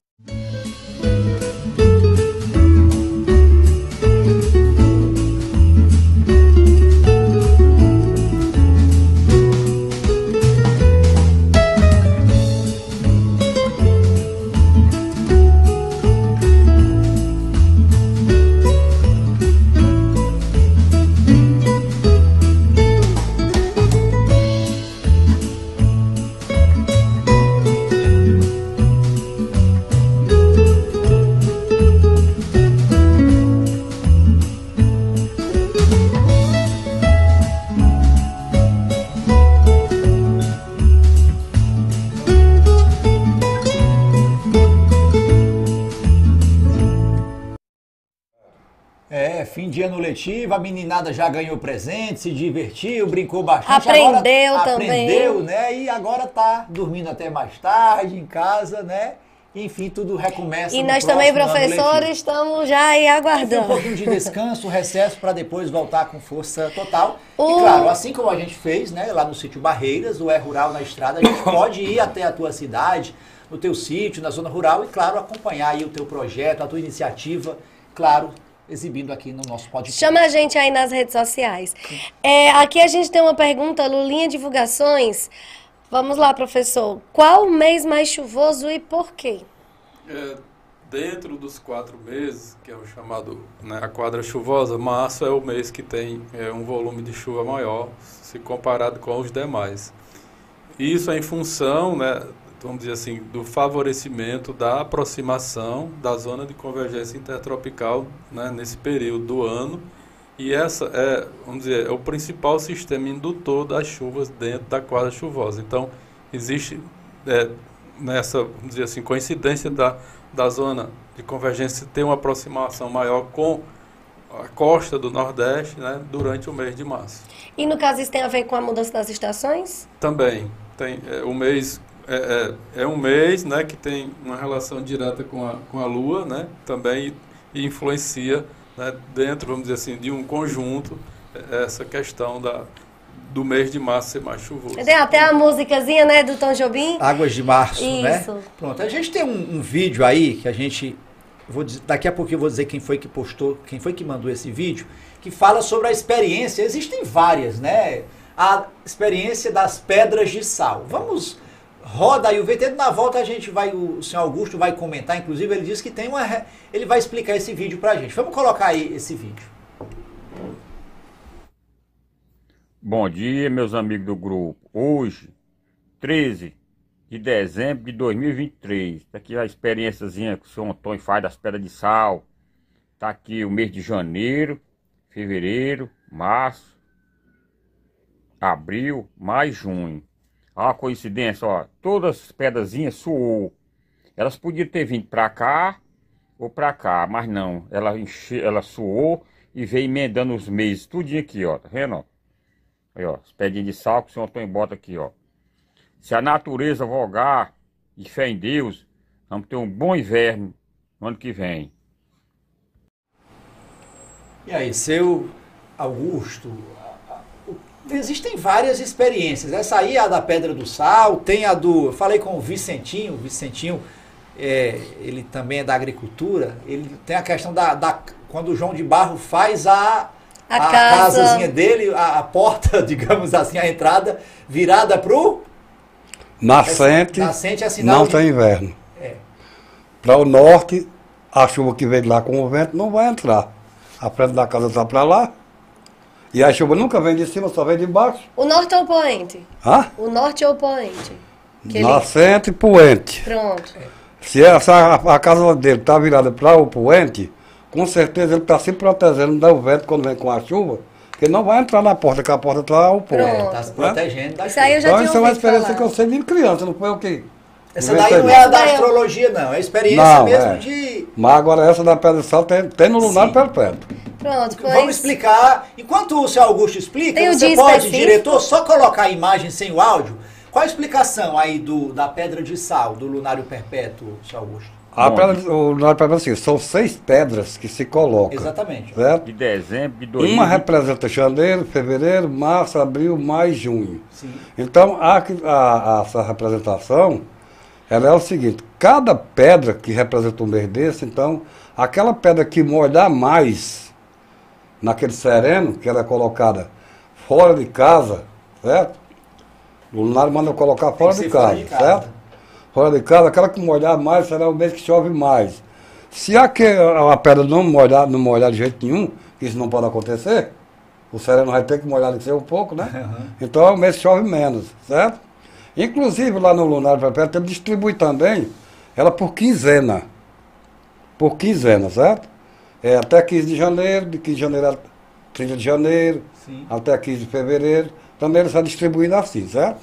De ano letivo, a meninada já ganhou presente, se divertiu, brincou bastante. Aprendeu agora, também. Aprendeu, né? E agora tá dormindo até mais tarde em casa, né? Enfim, tudo recomeça. E nós também, professores, estamos já aí aguardando. Um pouquinho de descanso, recesso, para depois voltar com força total. O... E claro, assim como a gente fez, né, lá no sítio Barreiras, o É Rural na Estrada, a gente pode ir até a tua cidade, no teu sítio, na zona rural, e claro, acompanhar aí o teu projeto, a tua iniciativa, claro, exibindo aqui no nosso podcast. Chama a gente aí nas redes sociais. É, aqui a gente tem uma pergunta, Lulinha Divulgações. Vamos lá, professor. Qual o mês mais chuvoso e por quê? É, dentro dos quatro meses, que é o chamado né, a quadra chuvosa, março é o mês que tem é, um volume de chuva maior, se comparado com os demais. Isso é em função né, vamos dizer assim, do favorecimento da aproximação da zona de convergência intertropical né, nesse período do ano. E essa é, vamos dizer, é o principal sistema indutor das chuvas dentro da quadra chuvosa. Então, existe é, nessa, vamos dizer assim, coincidência da, da zona de convergência ter uma aproximação maior com a costa do Nordeste né, durante o mês de março. E no caso isso tem a ver com a mudança das estações? Também. Tem, é, o mês é, é, é, um mês né, que tem uma relação direta com a, com a Lua, né, também e influencia né, dentro, vamos dizer assim, de um conjunto é, essa questão da, do mês de março ser mais chuvoso. Tem até a músicazinha, né, do Tom Jobim. Águas de Março, né? Isso. né? Pronto, a gente tem um, um, vídeo aí que a gente, vou dizer, daqui a pouco eu vou dizer quem foi que postou, quem foi que mandou esse vídeo, que fala sobre a experiência, existem várias, né? A experiência das pedras de sal. Vamos roda aí o VT. Na volta a gente vai, o senhor Augusto vai comentar, inclusive ele disse que tem uma. Ele vai explicar esse vídeo pra gente. Vamos colocar aí esse vídeo. Bom dia, meus amigos do grupo. Hoje, 13 de dezembro de 2023. Tá aqui a experiênciazinha que o senhor Antônio faz das pedras de sal. Tá aqui o mês de janeiro, fevereiro, março, abril, mais junho. Olha a coincidência, ó. Todas as pedazinhas suou. Elas podiam ter vindo pra cá ou pra cá, mas não. Ela, enche, ela suou e veio emendando os meses. Tudinho aqui, ó. Tá vendo, ó? Aí, ó. Pedinhas de sal que o senhor Antônio bota aqui, ó. Se a natureza vogar, e fé em Deus, vamos ter um bom inverno no ano que vem. E aí, seu Augusto, existem várias experiências. Essa aí é a da Pedra do Sal, tem a do. Eu falei com o Vicentinho, o Vicentinho, é, ele também é da agricultura. Ele tem a questão da. da quando o João de Barro faz a. A a casa. casazinha dele, a, a porta, digamos assim, a entrada, virada pro. Nascente, Nascente é sinal não de- tem inverno. É. Para o norte, a chuva que vem de lá com o vento não vai entrar. A frente da casa está para lá. E a chuva nunca vem de cima, só vem de baixo. O norte ou o poente? Hã? O norte ou o poente? Nascente e poente. Pronto. Se essa, a, a casa dele está virada para o poente, com certeza ele está se protegendo do vento quando vem com a chuva, que não vai entrar na porta, que a porta está o poente. É, tá se protegendo da Isso aí eu já então, tinha isso é uma experiência falar. que eu sei de criança, não foi o que. Essa daí não é a da astrologia, não. É a experiência Não, mesmo é. de. Mas agora essa da Pedra do Sal tem, tem no lunar perpétuo. Pronto, pois... Vamos explicar. Enquanto o seu Augusto explica, Tem você pode, específico? diretor, só colocar a imagem sem o áudio. Qual a explicação aí do, da pedra de sal, do lunário perpétuo, seu Augusto? A pedra, o lunar perpétuo é assim, são seis pedras que se colocam. Exatamente. Certo? De dezembro de 2020. Uma representa janeiro, fevereiro, março, abril, maio e junho. Sim. Então, a, a- a- essa representação, ela é o seguinte, cada pedra que representa um mês desse, então, aquela pedra que molhar mais naquele sereno, que ela é colocada fora de casa, certo? O lunário manda colocar fora de, casa, de casa. certo? Fora de casa, aquela que molhar mais será o mês que chove mais. Se aquele, a pedra não molhar, não molhar de jeito nenhum, isso não pode acontecer, o sereno vai ter que molhar de ser um pouco, né? Então é o mês que chove menos, certo? Inclusive lá no Lunar Perpétuo ele distribui também ela por quinzena. Por quinzena, certo? É até 15 de janeiro, de 15 de janeiro a 30 de janeiro, Sim. até 15 de fevereiro. Também ele está distribuindo assim, certo?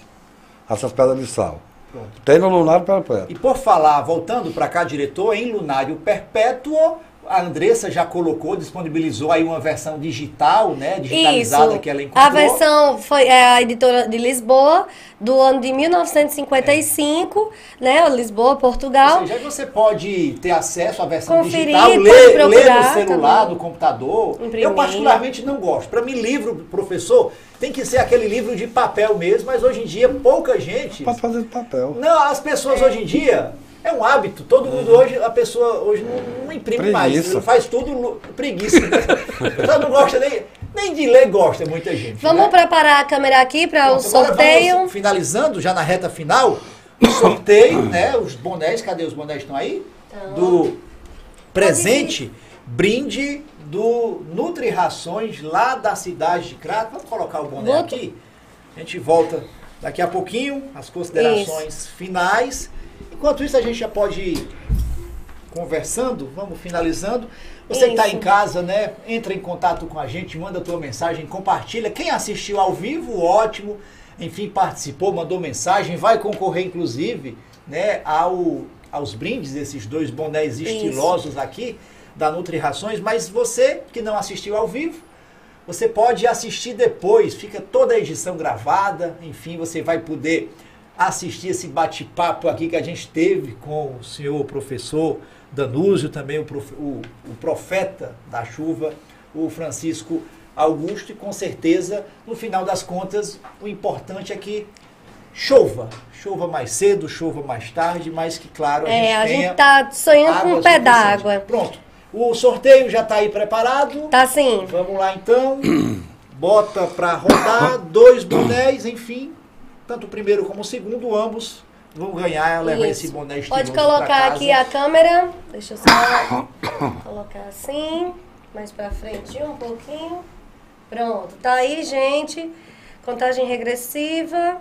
Essas pedras de sal. Pronto. Tem no Lunar Perpétuo. E por falar, voltando para cá, diretor, em lunário perpétuo, a Andressa já colocou, disponibilizou aí uma versão digital, né? Digitalizada Isso. que ela encontrou. A versão foi é, a editora de Lisboa, do ano de 1955, né? Lisboa, Portugal. Ou seja, aí você pode ter acesso à versão Conferir, digital, ler, ler procurar no celular, também. no computador. Imprimir. Eu particularmente não gosto. Para mim, livro, professor, tem que ser aquele livro de papel mesmo, mas hoje em dia pouca gente. Pode fazer de papel. Não, as pessoas hoje em dia é um hábito. Todo mundo hoje, a pessoa hoje não, não imprime mais, Preguiça. faz tudo lu- preguiça. pessoa não gosta nem, nem de ler, gosta muita gente. Vamos né? preparar a câmera aqui para o sorteio. vamos finalizando já na reta final, o sorteio, né? Os bonés, cadê os bonés estão aí? Do presente, brinde do Nutri Rações lá da cidade de Crato. Vamos colocar o boné Vou- aqui. A gente volta daqui a pouquinho, as considerações finais. Enquanto isso, a gente já pode ir conversando, vamos finalizando. Você que está Isso. em casa, né? Entra em contato com a gente, manda a tua mensagem, compartilha. Quem assistiu ao vivo, ótimo. Enfim, participou, mandou mensagem, vai concorrer, inclusive, né, ao, aos brindes, esses dois bonés Isso. estilosos aqui da Nutri Rações. Mas você que não assistiu ao vivo, você pode assistir depois, fica toda a edição gravada, enfim, você vai poder assistir esse bate-papo aqui que a gente teve com o senhor professor Danúzio, também o, prof- o- o profeta da chuva, o Francisco Augusto, e com certeza, no final das contas, o importante é que chova. Chova mais cedo, chova mais tarde, mas que, claro, a É, gente a tenha gente tá sonhando com um pé d'água. Pronto. O sorteio já está aí preparado. Tá sim. Vamos lá então. Bota para rodar, dois bonés, enfim. Tanto o primeiro como o segundo, ambos vão ganhar, levar Isso. esse boné Pode colocar aqui a câmera. Deixa eu só colocar assim. Mais pra frente um pouquinho. Pronto. Tá aí, gente. Contagem regressiva.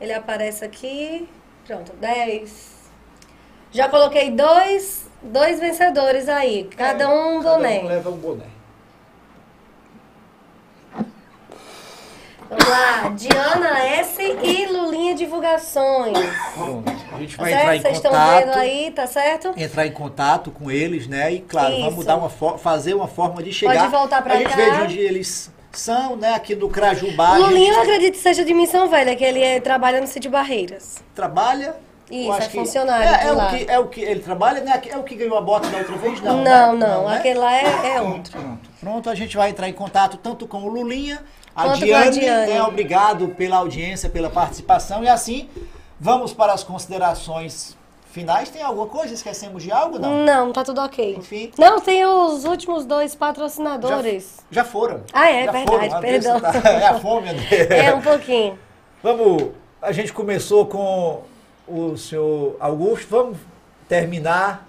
Ele aparece aqui. Pronto, 10. Já coloquei dois, dois vencedores aí. Cada um um Cada boné. um leva um boné. Vamos lá. Diana S e Lulinha Divulgações. Pronto. A gente Tá vai entrar certo? em Vocês estão vendo contato. aí, tá certo? Entrar em contato com eles, né? E claro, vamos Isso. dar uma fazer uma forma de chegar. voltar pra a gente cá. vê de onde eles são, né? Aqui do Crajubá. Lulinha, eu gente acredito que seja de Missão Velha, que ele é- trabalha no sítio Barreiras. trabalha Isso, Eu é funcionário É, é o que, é o que ele trabalha, né? É o que ganhou a bota da outra vez? Não, Não, né? não, né? aquele lá é, é outro. Pronto. Pronto, a gente vai entrar em contato tanto com o Lulinha, a com a Diane, Diane. né, obrigado pela audiência, pela participação. E assim, vamos para as considerações finais. Tem alguma coisa? Esquecemos de algo? Não. Não, tá tudo ok. Enfim. Não, tem os últimos dois patrocinadores. Já foram. Ah, é, Já verdade, foram. perdão. Tá- É a fome, André. É, um pouquinho. Vamos, a gente começou com o senhor Augusto, vamos terminar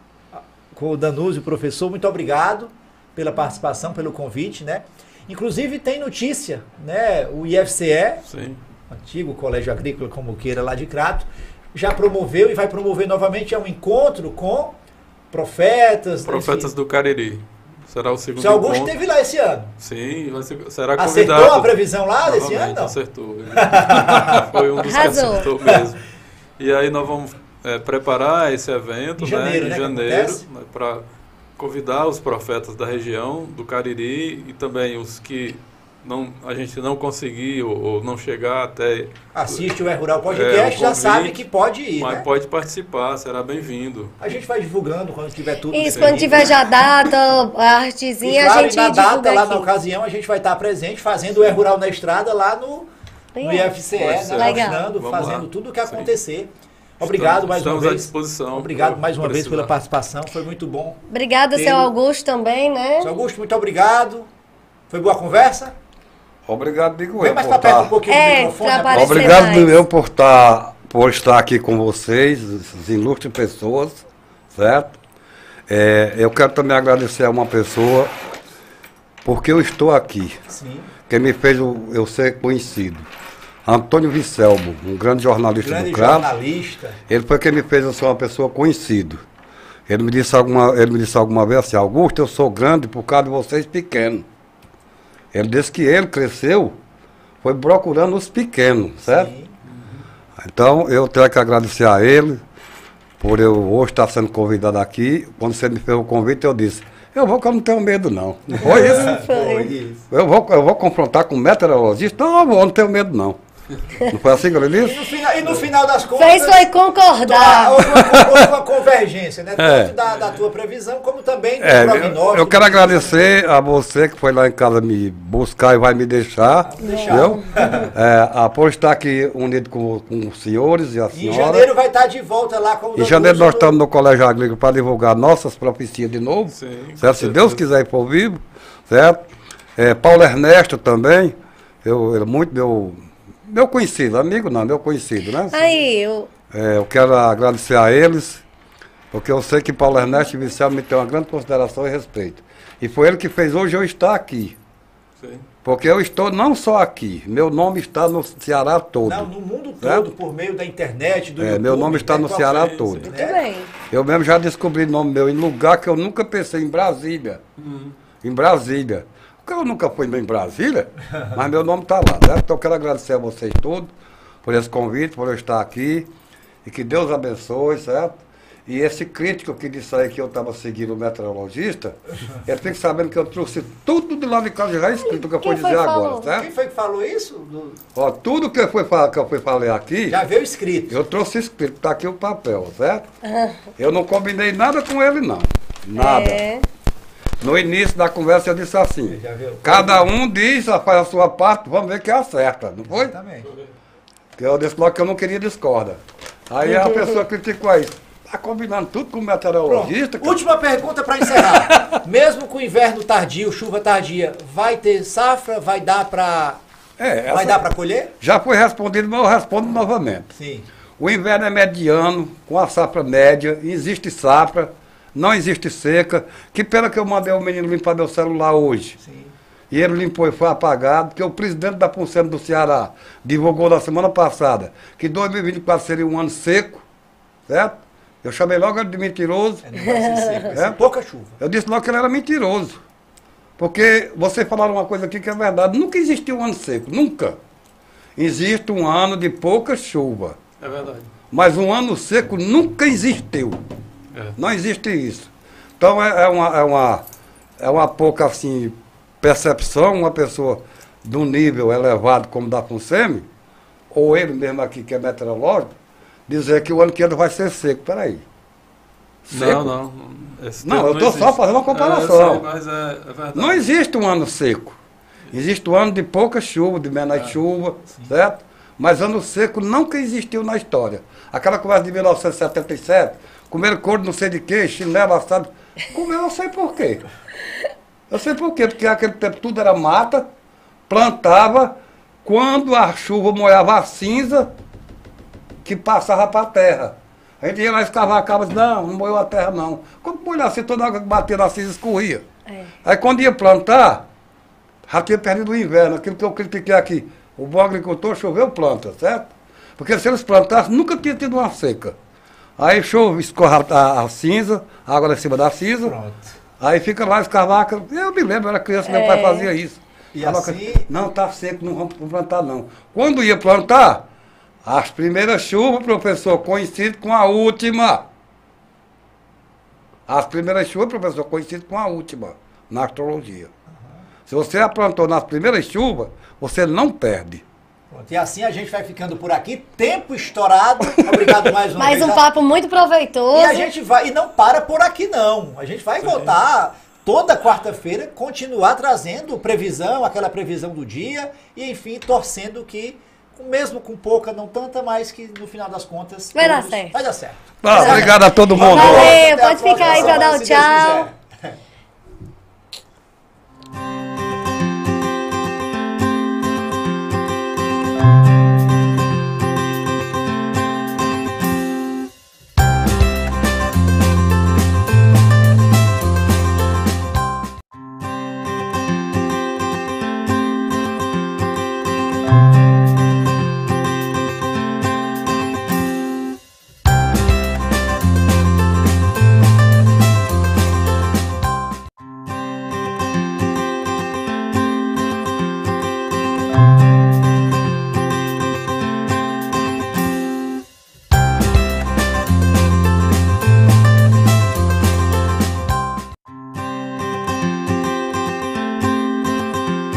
com o Danúzio, professor. Muito obrigado pela participação, pelo convite, né? Inclusive tem notícia, né? O IFCE, Sim. antigo Colégio Agrícola, como queira, lá de Crato, já promoveu e vai promover novamente é um encontro com profetas. Profetas do Cariri. Será o segundo senhor Augusto encontro. esteve lá esse ano. Sim, vai ser- será Acertou convidado. a previsão lá desse ano, não? Acertou. Foi um dos Arrasou. que acertou mesmo. E aí nós vamos é, preparar esse evento Em janeiro, né, né, né, para convidar os profetas da região do Cariri e também os que não, a gente não conseguiu ou não chegar até Assiste o É Rural É, Podcast, já convite, sabe que pode ir, mas né? pode participar, será bem-vindo. A gente vai divulgando quando tiver tudo. Isso, quando tiver já a data, a E artezinha, claro, a e gente na divulga data, lá aqui. na ocasião, a gente vai estar presente fazendo o É Rural na Estrada lá no, no. IFCE, né? Vamos fazendo lá. tudo o que Sim. Obrigado Estamos- mais uma estamos à vez. disposição. Obrigado por mais uma vez pela participação, foi muito bom. Obrigada, seu Augusto, também, né? Seu Augusto, muito obrigado. Foi boa conversa? Obrigado, digo Vem eu. mais por pra perto um pouquinho É, do microfone. né? Obrigado mais. eu por estar, por estar aqui com vocês, essas ilustres pessoas, certo? É, eu quero também agradecer a uma pessoa, porque eu estou aqui, Sim, que me fez eu ser conhecido. Antônio Vicelmo, um grande jornalista grande do Crato. jornalista. Ele foi quem me fez eu ser uma pessoa conhecida. Ele me disse alguma, ele me disse alguma vez assim, Augusto, eu sou grande por causa de vocês pequenos. Ele disse que ele cresceu, foi procurando os pequenos, certo? Sim. Então eu tenho que agradecer a ele por eu hoje estar sendo convidado aqui. Quando você me fez o convite, eu disse, eu vou que eu não tenho medo não. Não foi isso? Foi isso. Eu vou, eu vou confrontar com o meteorologista? Não, eu vou, não tenho medo não. Não foi assim que ele E disse? no final, e no final das contas. Fez foi concordar. houve, uma, houve uma convergência, né? É. Tanto da, da tua previsão, como também do É, eu, prognóstico. eu quero agradecer a você que foi lá em casa me buscar e vai me deixar. Deixar. Entendeu? É, a, por estar aqui unido com, com os senhores e a E em senhora. janeiro vai estar de volta lá com o Em janeiro nós estamos no Colégio Agrícola para divulgar nossas profecias de novo. Sim, certo? Se Deus quiser ir for vivo, certo? É, Paulo Ernesto também, eu, ele é muito meu, meu conhecido, amigo não, meu conhecido, né? Aí, eu, É, eu quero agradecer a eles, porque eu sei que Paulo Ernesto Vicente me têm uma grande consideração e respeito. E foi ele que fez hoje eu estar aqui. Sim. Porque eu estou não só aqui, meu nome está no Ceará todo. Não, no mundo Certo? todo, por meio da internet, do É, YouTube. meu nome está né, no Ceará todo. muito bem. Eu mesmo já descobri nome meu em lugar que eu nunca pensei, em Brasília. Em Brasília. Porque eu nunca fui em Brasília, mas meu nome está lá. Né? Então eu quero agradecer a vocês todos por esse convite, por eu estar aqui. E que Deus abençoe, certo? E esse crítico que disse aí que eu estava seguindo o meteorologista, ele tem que sabendo que eu trouxe tudo de lá de casa já escrito, que eu vou dizer que agora, falou? certo? Quem foi que falou isso? Do- Ó, tudo que eu fui, que eu fui falei aqui, Já veio escrito. eu trouxe escrito, tá aqui o papel, certo? Eu não combinei nada com ele, não. Nada. É. No início da conversa eu disse assim, Já viu? cada um diz, faz a sua parte, vamos ver quem acerta, não foi? Exatamente. Porque eu disse logo que eu não queria discorda. Aí a pessoa criticou aí, tá combinando tudo com o meteorologista, cara. Última pergunta para encerrar. Mesmo com inverno tardio, chuva tardia, vai ter safra? Vai dar para É, vai dar para colher? Já foi respondido, mas eu respondo novamente. Sim. O inverno é mediano, com a safra média, existe safra, não existe seca, que pena que eu mandei o menino limpar meu celular hoje. Sim. E ele limpou e foi apagado, porque o presidente da Funceno do Ceará divulgou na semana passada que 2024 seria um ano seco, certo? Eu chamei logo ele de mentiroso. É, É? pouca chuva. Eu disse logo que ele era mentiroso. Porque vocês falaram uma coisa aqui que é verdade. Nunca existiu um ano seco, nunca. Existe um ano de pouca chuva. É verdade. Mas um ano seco nunca existiu. É. Não existe isso. Então é, é uma, é, uma, é uma pouca assim, percepção, uma pessoa de um nível elevado como da FUNSEMI, ou ele mesmo aqui que é meteorológico, dizer que o ano que entra vai ser seco. Peraí. Seco? Não, não. Não, eu estou só fazendo uma É, comparação. eu sei, é, é. Não existe um ano seco. Existe um ano de pouca chuva, de menor É. chuva, certo? Mas ano seco nunca existiu na história. Aquela conversa de 1977, comeram couro não sei de quê, chinelo assado. Comeu, eu sei por quê. Eu sei por quê, porque naquele tempo tudo era mata, plantava, quando a chuva molhava a cinza, que passava para a terra. A gente ia lá escavar a cava e disse, não, não molhou a terra não. Quando molhava assim, toda a água que batia na cinza escorria. Aí quando ia plantar, já tinha perdido o inverno, aquilo que eu critiquei aqui. O bom agricultor choveu, planta, certo? Porque se eles plantassem, nunca tinha tido uma seca. Aí chove, escorre a, a cinza, a água lá em cima da cinza. Aí fica lá escavaca. Eu me lembro, eu era criança, meu pai É. fazia isso. E Coloca- assim- Não, tá seco, não vamos plantar não. Quando ia plantar, as primeiras chuvas, professor, coincide com a última. As primeiras chuvas, professor, coincidem com a última, na astrologia. Se você plantou nas primeiras chuvas, você não perde. Pronto, e assim a gente vai ficando por aqui. Tempo estourado. Obrigado mais uma mais vez. Mais um papo muito proveitoso. E a gente vai. E não para por aqui, não. A gente vai Sim. É. voltar toda quarta-feira, continuar trazendo previsão, aquela previsão do dia, e enfim, torcendo que. Mesmo com pouca, não tanta, mas que no final das contas. Vai todos, dar certo. Vai dar certo. Ah, obrigado a todo mundo. Valeu, pode ficar aí pra dar o tchau.